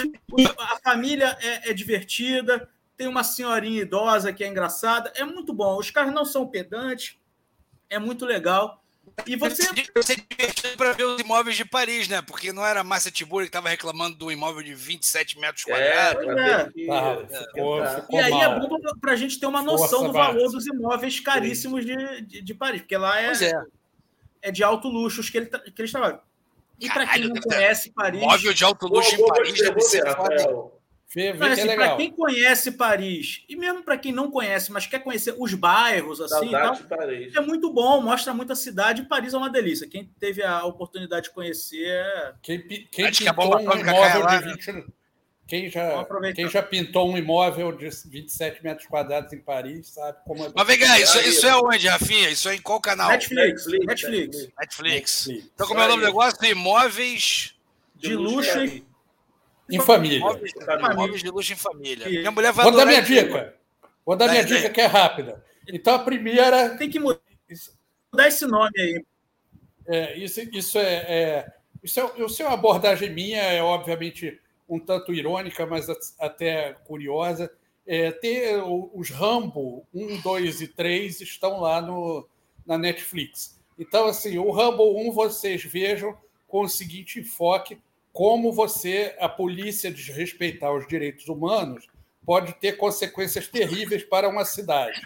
a família é, é, divertida, tem uma senhorinha idosa que é engraçada, é muito bom. Os caras não são pedantes, é muito legal. E você.
Você divertido para ver os imóveis de Paris, né? Porque não era Márcia Tiburi que estava reclamando do imóvel de 27 metros é, quadrados.
É, é. ficou, ficou e aí mal. é bom para a gente ter uma noção Força do valor dos imóveis caríssimos de, de, de, Paris, porque lá é, é. é de alto luxo que, ele, que eles trabalham. E para quem não conhece Paris.
Móvel de alto luxo em Paris deve ser
Mas, assim, para quem conhece Paris, e mesmo para quem não conhece, mas quer conhecer os bairros, assim, tal, é muito bom, mostra muita cidade. Paris é uma delícia. Quem teve a oportunidade de conhecer. É
quem, quem Acho que a bomba um imóvel de 20, quem já, quem já pintou um imóvel de 27 metros quadrados em Paris sabe como é.
Mas vem cá, isso, isso é onde, Rafinha? Isso é em qual canal?
Netflix. Netflix. Netflix.
Netflix. Netflix. Então, como é o nome do negócio? Imóveis
de luxo em,
em família.
Imóveis, imóveis de luxo em família.
Minha mulher vai Vou dar minha dica. Vou dar minha dica que é rápida. Então, a primeira.
Tem que mudar esse nome aí.
É, isso, isso é, é, isso é, isso é uma abordagem minha, é obviamente um tanto irônica, mas até curiosa. É, ter os Rambo 1, 2 e 3 estão lá no, na Netflix. Então, assim, o Rambo 1 vocês vejam com o seguinte enfoque: como você, a polícia, desrespeitar os direitos humanos pode ter consequências terríveis para uma cidade.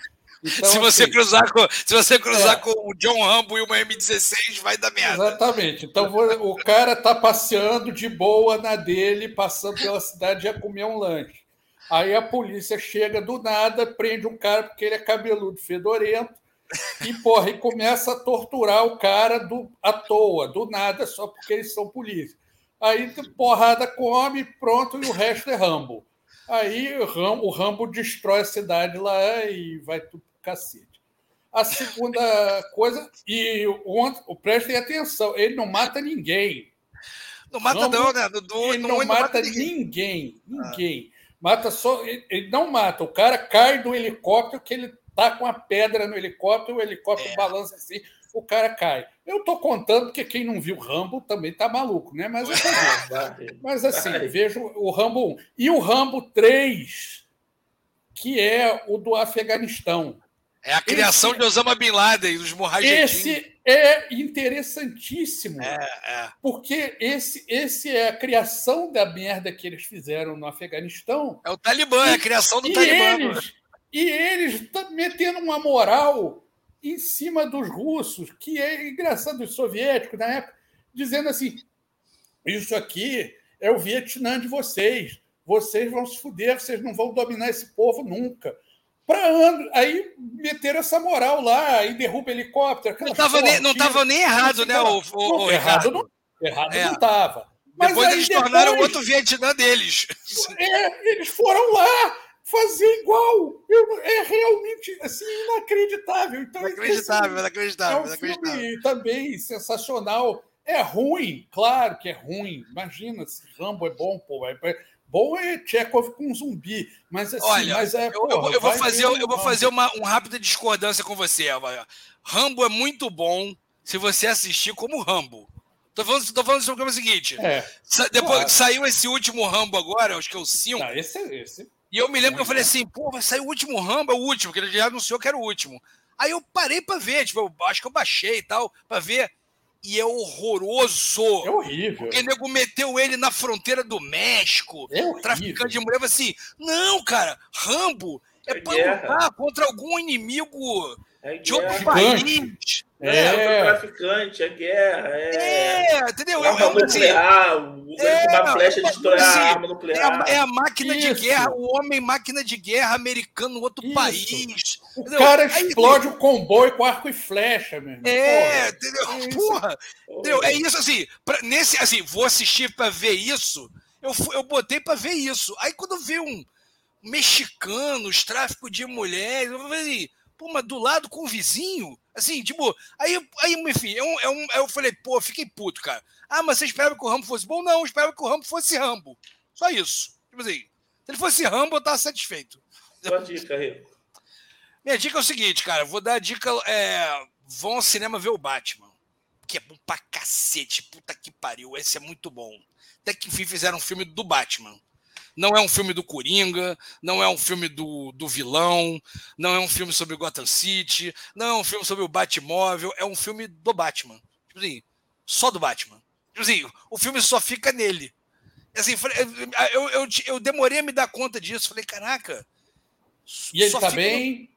Então, se, você assim, cruzar com, se você cruzar é, com o John Rambo e uma M16, vai dar merda.
Exatamente. Então o cara tá passeando de boa na dele, passando pela cidade ia comer um lanche. Aí a polícia chega do nada, prende um cara porque ele é cabeludo, fedorento, e porra, e começa a torturar o cara do, à toa, do nada, só porque eles são polícia. Aí porrada come, pronto, e o resto é Rambo. Aí o Rambo, o Rambo destrói a cidade lá e vai tudo cacete. A segunda coisa, e o, o prestem atenção, ele não mata ninguém.
Não mata, Rambo, não, né? Do,
ele não, não mata, mata, ninguém. Ninguém. Ah. Mata só. Ele, ele, não mata. O cara cai do helicóptero que ele tá com a pedra no helicóptero, o helicóptero é. balança assim, o cara cai. Eu tô contando porque quem não viu Rambo também tá maluco, né? Mas, mas assim, vejo o Rambo 1. E o Rambo 3, que é o do Afeganistão.
É a criação esse, de Osama Bin Laden, dos Mujahideen.
Esse é interessantíssimo.
É, é.
Porque esse, esse é a criação da merda que eles fizeram no Afeganistão.
É o Talibã, e, é a criação do e Talibã.
Eles, e eles estão metendo uma moral em cima dos russos, que é engraçado, dos soviéticos na época, dizendo assim: isso aqui é o Vietnã de vocês. Vocês vão se fuder, vocês não vão dominar esse povo nunca para anos. Aí meteram essa moral lá, aí derruba helicóptero.
Não estava nem, não tava nem errado, né? O, o,
o errado não errado é. não estava.
Mas depois eles depois, tornaram outro Vietnã deles.
É, eles foram lá fazer igual. Eu, é realmente assim, inacreditável. Então,
inacreditável, assim, inacreditável.
É um inacreditável. filme também sensacional. É ruim, claro que é ruim. Imagina se Rambo é bom, pô. É, Bom é Chekhov com zumbi, mas assim,
Olha,
mas é,
eu, porra, eu, vou fazer, eu vou fazer uma, uma rápida discordância com você, Eva. Rambo é muito bom se você assistir como Rambo. Tô falando, tô falando sobre o seguinte. É, depois claro. saiu esse último Rambo agora, acho que é o 5.
Ah, esse, esse.
E eu me lembro que eu falei assim, pô, vai sair o último Rambo, é o último, porque ele já anunciou que era o último. Aí eu parei para ver, tipo, eu, acho que eu baixei e tal, para ver e é horroroso.
É horrível.
Porque o nego meteu ele na fronteira do México.
É horrível.
Traficante de mulher assim: não, cara, Rambo é, é pra lutar contra algum inimigo é de outro país.
É, é traficante, é guerra. É,
é entendeu?
Arma é nuclear, é, uma flecha de estourar assim, a arma nuclear.
É a, é a máquina Isso. de guerra, o homem máquina de guerra americano, outro Isso. país.
O entendeu? cara explode o comboio com arco e flecha, meu irmão.
É, Porra. entendeu? Porra. Entendeu? É isso assim, pra, nesse, assim, vou assistir para ver isso, eu, eu botei para ver isso. Aí quando vê um mexicanos, tráfico de mulheres, eu falei, pô, mas do lado com o vizinho? Assim, tipo, aí, aí enfim, é um, é um, eu falei, pô, fiquei puto, cara. Ah, mas você esperava que o Rambo fosse bom? Não, eu esperava que o Rambo fosse Rambo. Só isso. Tipo assim, se ele fosse Rambo, eu tava satisfeito.
Sua dica, Rico.
Minha dica é o seguinte, cara, vou dar a dica, é, vão ao cinema ver o Batman. Que é bom pra cacete, puta que pariu, esse é muito bom. Até que enfim fizeram um filme do Batman. Não é um filme do Coringa, não é um filme do, do vilão, não é um filme sobre Gotham City, não é um filme sobre o Batmóvel, é um filme do Batman. Tipo assim, só do Batman. Tipo assim, o filme só fica nele. Assim, eu, eu, eu demorei a me dar conta disso. Falei, caraca.
E ele tá bem?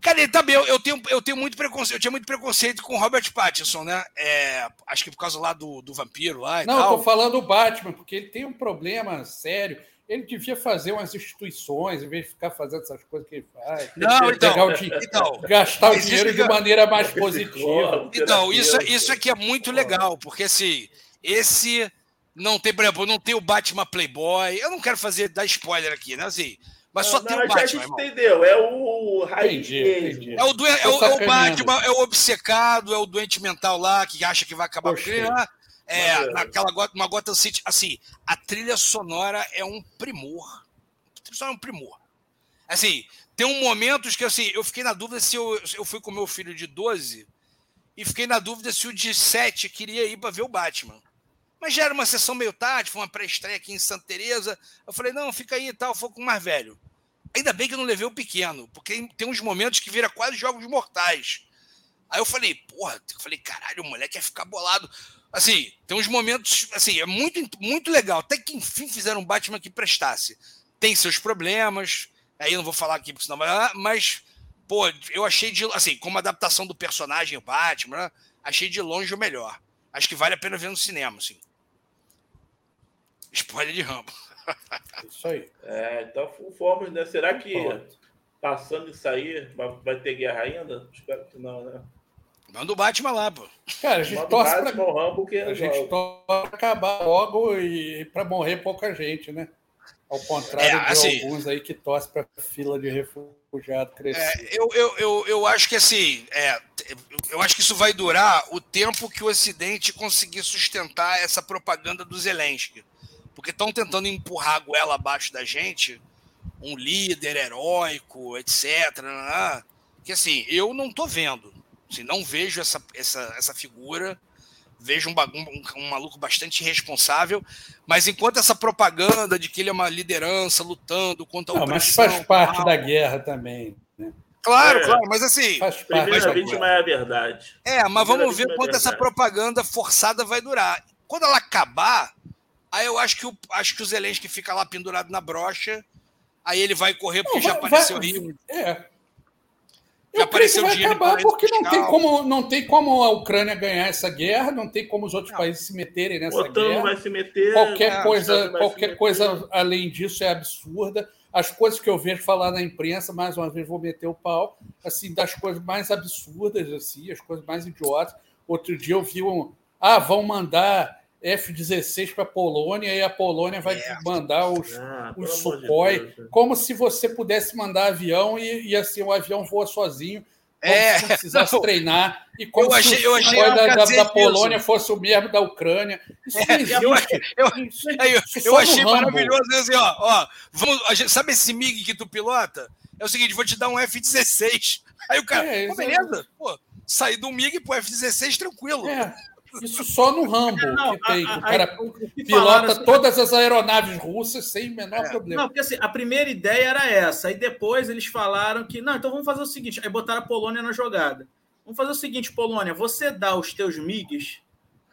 Cara, ele tá bem. Eu, eu, tenho, eu tenho muito preconceito. Eu tinha muito preconceito com Robert Pattinson, né? É, acho que por causa lá do, do vampiro lá.
Não, tal. eu tô falando do Batman, porque ele tem um problema sério ele devia fazer umas instituições, em vez de ficar fazendo essas coisas que ele faz.
Não, então,
o então, gastar o dinheiro de maneira mais positiva.
Então, isso, isso aqui é muito legal, porque assim, esse não tem, por exemplo, não tem o Batman Playboy. Eu não quero fazer dar spoiler aqui, né? Assim, mas só não, tem o Batman. A gente
entendeu, é o
entendi, entendi. É o, doen é, o, é o Batman, é o obcecado, é o doente mental lá que acha que vai acabar com ele. É, naquela uma Gotham City, assim, a trilha sonora é um primor. A trilha sonora é um primor. Assim, tem um momentos que assim, eu fiquei na dúvida se eu, eu fui com meu filho de 12 e fiquei na dúvida se o de 7 queria ir para ver o Batman. Mas já era uma sessão meio tarde, foi uma pré-estreia aqui em Santa Teresa. Eu falei, não, fica aí e tal, foi com o mais velho. Ainda bem que eu não levei o pequeno, porque tem uns momentos que vira quase jogos mortais. Aí eu falei, porra, eu falei, caralho, o moleque ia ficar bolado. Assim, tem uns momentos, assim, é muito, muito legal. Até que enfim fizeram um Batman que prestasse. Tem seus problemas, aí eu não vou falar aqui porque senão vai. Mas, pô, eu achei de. Assim, como adaptação do personagem, o Batman, né, achei de longe o melhor. Acho que vale a pena ver no cinema, assim. Spoiler de Rambo.
Isso aí. É, então fomos, né? Será que passando isso aí vai ter guerra ainda? Espero que não, né?
Manda o Batman lá, pô.
Cara, a gente torce para Rambo que a gente torce pra acabar logo e para morrer pouca gente, né? Ao contrário é, assim, de alguns aí que torcem para fila de refugiado crescer.
É, eu, eu, eu, eu acho que assim, é, eu acho que isso vai durar o tempo que o Ocidente conseguir sustentar essa propaganda do Zelensky. Porque estão tentando empurrar a goela abaixo da gente, um líder heróico, etc. Né. Que assim, eu não tô vendo. Assim, não vejo essa, essa, essa figura, vejo um, um, um, maluco bastante irresponsável, mas enquanto essa propaganda de que ele é uma liderança lutando contra a não,
opressão... Mas faz parte mal, da guerra também, né?
Claro, é, claro, mas assim.
Faz parte primeira vítima é a verdade.
É, mas vamos ver é quanto é essa propaganda forçada vai durar. Quando ela acabar, aí eu acho que o, acho que o Zelensky fica lá pendurado na brocha, aí ele vai correr porque não, já vai, apareceu vai, Rio.
É, eu apareceu vai dinheiro acabar porque não tem, como, não tem como a Ucrânia ganhar essa guerra, não tem como os outros não. países se meterem nessa o OTAN guerra.
vai se meter.
Qualquer é, coisa, qualquer coisa além disso é absurda. As coisas que eu vejo falar na imprensa, mais uma vez vou meter o pau, assim, das coisas mais absurdas, assim, as coisas mais idiotas. Outro dia eu vi um. Ah, vão mandar F-16 para a Polônia e a Polônia vai é. mandar os, ah, os Sukhoi, de né? como se você pudesse mandar avião e, e assim o avião voa sozinho, como é. se precisasse não. treinar, e como eu achei, se o Sukhoi da, da, da Polônia fosse o mesmo da Ucrânia. Isso é,
Eu, eu, achei maravilhoso assim, ó, ó, vamos, sabe esse MiG que tu pilota? É o seguinte, vou te dar um F-16. Aí o cara, é, beleza, pô, sair do MiG pro F-16 tranquilo. É.
Isso só no Rambo não, que tem. A, a, o cara a, pilota assim, todas as aeronaves russas sem o menor é, problema.
Não, porque assim, a primeira ideia era essa. Aí depois eles falaram que, não, então vamos fazer o seguinte. Aí botaram a Polônia na jogada. Vamos fazer o seguinte, Polônia, você dá os teus MiGs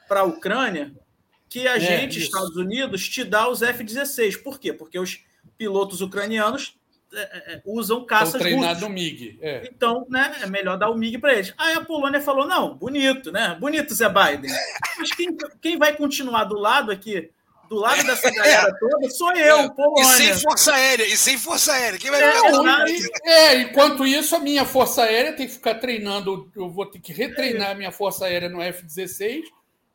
para a Ucrânia, que a é, gente, isso. Estados Unidos, te dá os F-16. Por quê? Porque os pilotos ucranianos é, é, é, usam caças
treinado no MiG.
É. Então, né, é melhor dar o MiG para eles. Aí a Polônia falou: não, bonito, né? Bonito, Zé Biden. Mas quem, quem vai continuar do lado aqui do lado dessa galera toda sou eu,
É. E
Polônia.
sem força aérea, e sem força aérea. Quem vai
É,
ficar
e- é, enquanto isso, a minha Força Aérea tem que ficar treinando, eu vou ter que retreinar a minha Força Aérea no F-16.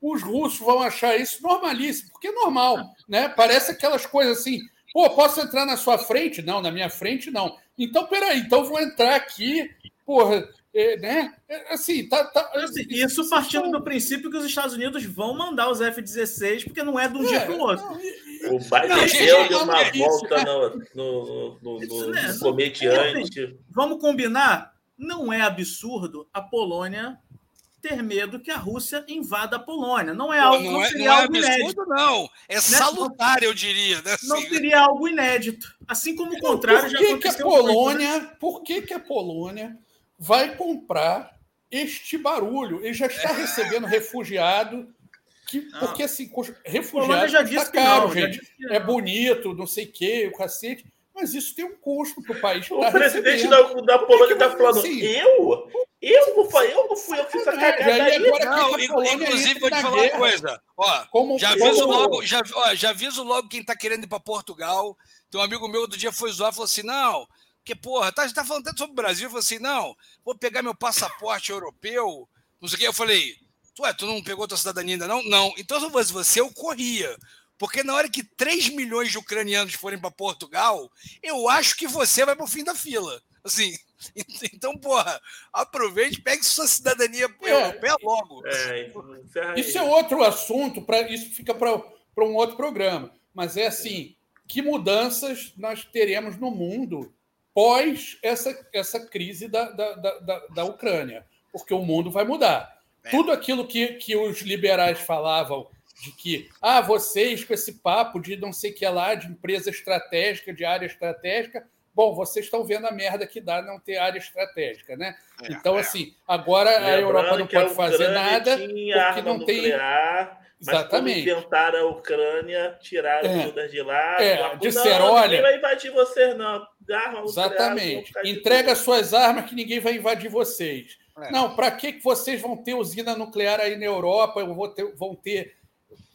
Os russos vão achar isso normalíssimo, porque é normal, né? Parece aquelas coisas assim, pô, posso entrar na sua frente? Não, na minha frente não. Então, peraí, então vou entrar aqui, porra, é, né? É, assim, tá. tá
Assim, Isso partindo do princípio que os Estados Unidos vão mandar os F-16, porque não é de um dia para o outro.
O Biden deu uma
é isso,
volta no, no, no,
né?
comediante.
Vamos combinar? Não é absurdo a Polônia ter medo que a Rússia invada a Polônia. Não é algo,
Não,
não,
é,
seria
não é
algo inédito.
absurdo, não. É salutar, eu diria. Né?
Não
Assim,
seria algo inédito. Assim como o contrário
por
já
que, que a
aconteceu. muito, né?
Polônia, por que, que a Polônia vai comprar este barulho? Ele já está recebendo refugiado. Que,
Não.
porque assim,
Polônia
refugiado
já disse que
caro,
não. já
gente. É
não.
bonito, não sei o quê, o cacete. Mas isso tem um custo para o país.
O
tá
presidente da, da Polônia está falando,
assim?
eu? Eu não fui eu, não fui eu fiz essa
Sacanagem,
cagada
aí
aí.
agora-
Não,
a Polônia
inclusive, vou te falar uma coisa. Ó,
Como,
já
como-
aviso logo, já, ó, já aviso logo quem tá querendo ir para Portugal. Tem um amigo meu outro dia foi zoar e falou assim: não, que porra, tá, tá falando tanto sobre o Brasil. Eu falei assim: não, vou pegar meu passaporte europeu, não sei o que. Eu falei, tu, é, tu não pegou tua cidadania ainda, não? Não. Então, se eu fosse você, eu corria. Porque na hora que 3 milhões de ucranianos forem para Portugal, eu acho que você vai pro fim da fila. Assim, então, porra, aproveite, pegue sua cidadania
É.
europeia logo.
É, aí.
Isso é outro assunto, pra, isso fica para um outro programa. Mas é assim: que mudanças nós teremos no mundo pós essa, essa crise da, da, da, da- da Ucrânia? Porque o mundo vai mudar.
É.
Tudo aquilo que, que os liberais falavam de que ah, vocês com esse papo de não sei o que lá, de empresa estratégica, de área estratégica, bom, vocês estão vendo a merda que dá não ter área estratégica, né?
É,
então,
é.
assim, agora a
Lembrando
Europa não
a
pode fazer nada porque não tem.
nuclear, Mas quando
Exatamente.
inventaram a Ucrânia, tiraram
É.
de lá.
É, disseram,
não,
olha-
Ninguém vai invadir vocês, não. Arma
Exatamente. Entrega suas armas que ninguém vai invadir vocês.
É.
Não, para que que vocês vão ter usina nuclear aí na Europa? Eu vou ter- vão, ter,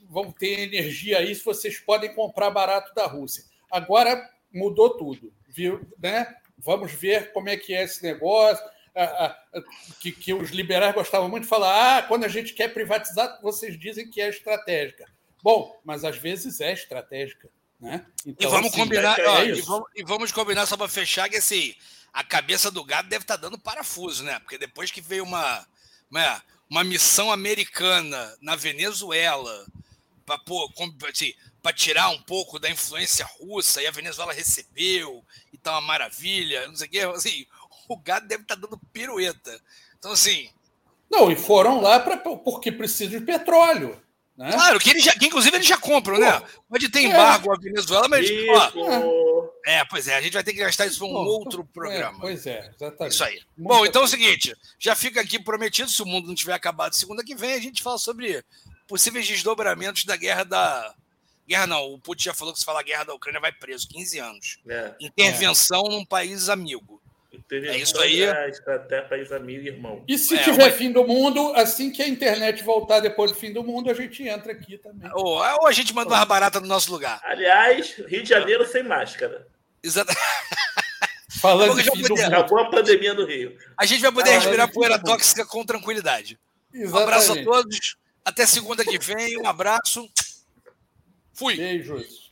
vão ter energia aí se vocês podem comprar barato da Rússia. Agora mudou tudo, viu? Né? Vamos ver como é que é esse negócio. Ah, ah, que, que os liberais gostavam muito de falar: ah, quando a gente quer privatizar, vocês dizem que é estratégica. Bom, mas às vezes é estratégica. Né?
E
Então,
vamos
assim,
combinar,
é
ó,
isso.
e, vamos, e vamos combinar só para fechar que assim, a cabeça do gado deve estar dando parafuso, né? Porque depois que veio uma, uma, uma missão americana na Venezuela para assim, pra tirar um pouco da influência russa e a Venezuela recebeu e tá uma maravilha, não sei o quê, assim, o gado deve estar dando pirueta. Então, assim,
Não, e foram lá pra, porque precisam de petróleo. Né?
claro, que, eles já, que inclusive eles já compram, né? Pode ter
É.
embargo à Venezuela, mas. ó,
Isso.
é, pois é, a gente vai ter que gastar isso para um
Bom,
outro
é,
programa.
pois é, exatamente.
Isso aí.
Muita
Bom, então é o seguinte: já fica aqui prometido, se o mundo não tiver acabado segunda que vem, a gente fala sobre possíveis desdobramentos da guerra da. Guerra não, o Putin já falou que se falar guerra da Ucrânia vai preso, 15 anos.
É.
Intervenção num país amigo.
Entendeu?
É isso aí.
É, estratégia país amigo, irmão.
E se
É,
tiver
uma-
fim do mundo, assim que a internet voltar depois do fim do mundo, a gente entra aqui também.
Ou, ou a gente manda mais barata no nosso lugar.
Aliás, Rio de Janeiro sem máscara.
Exata-
Falando de fim do
poder.
mundo.
Acabou a pandemia no Rio.
A gente vai poder
Ah,
respirar poeira tóxica com tranquilidade. Um abraço a
Exatamente.
todos. Até segunda que vem. Um abraço. Fui.
Beijos.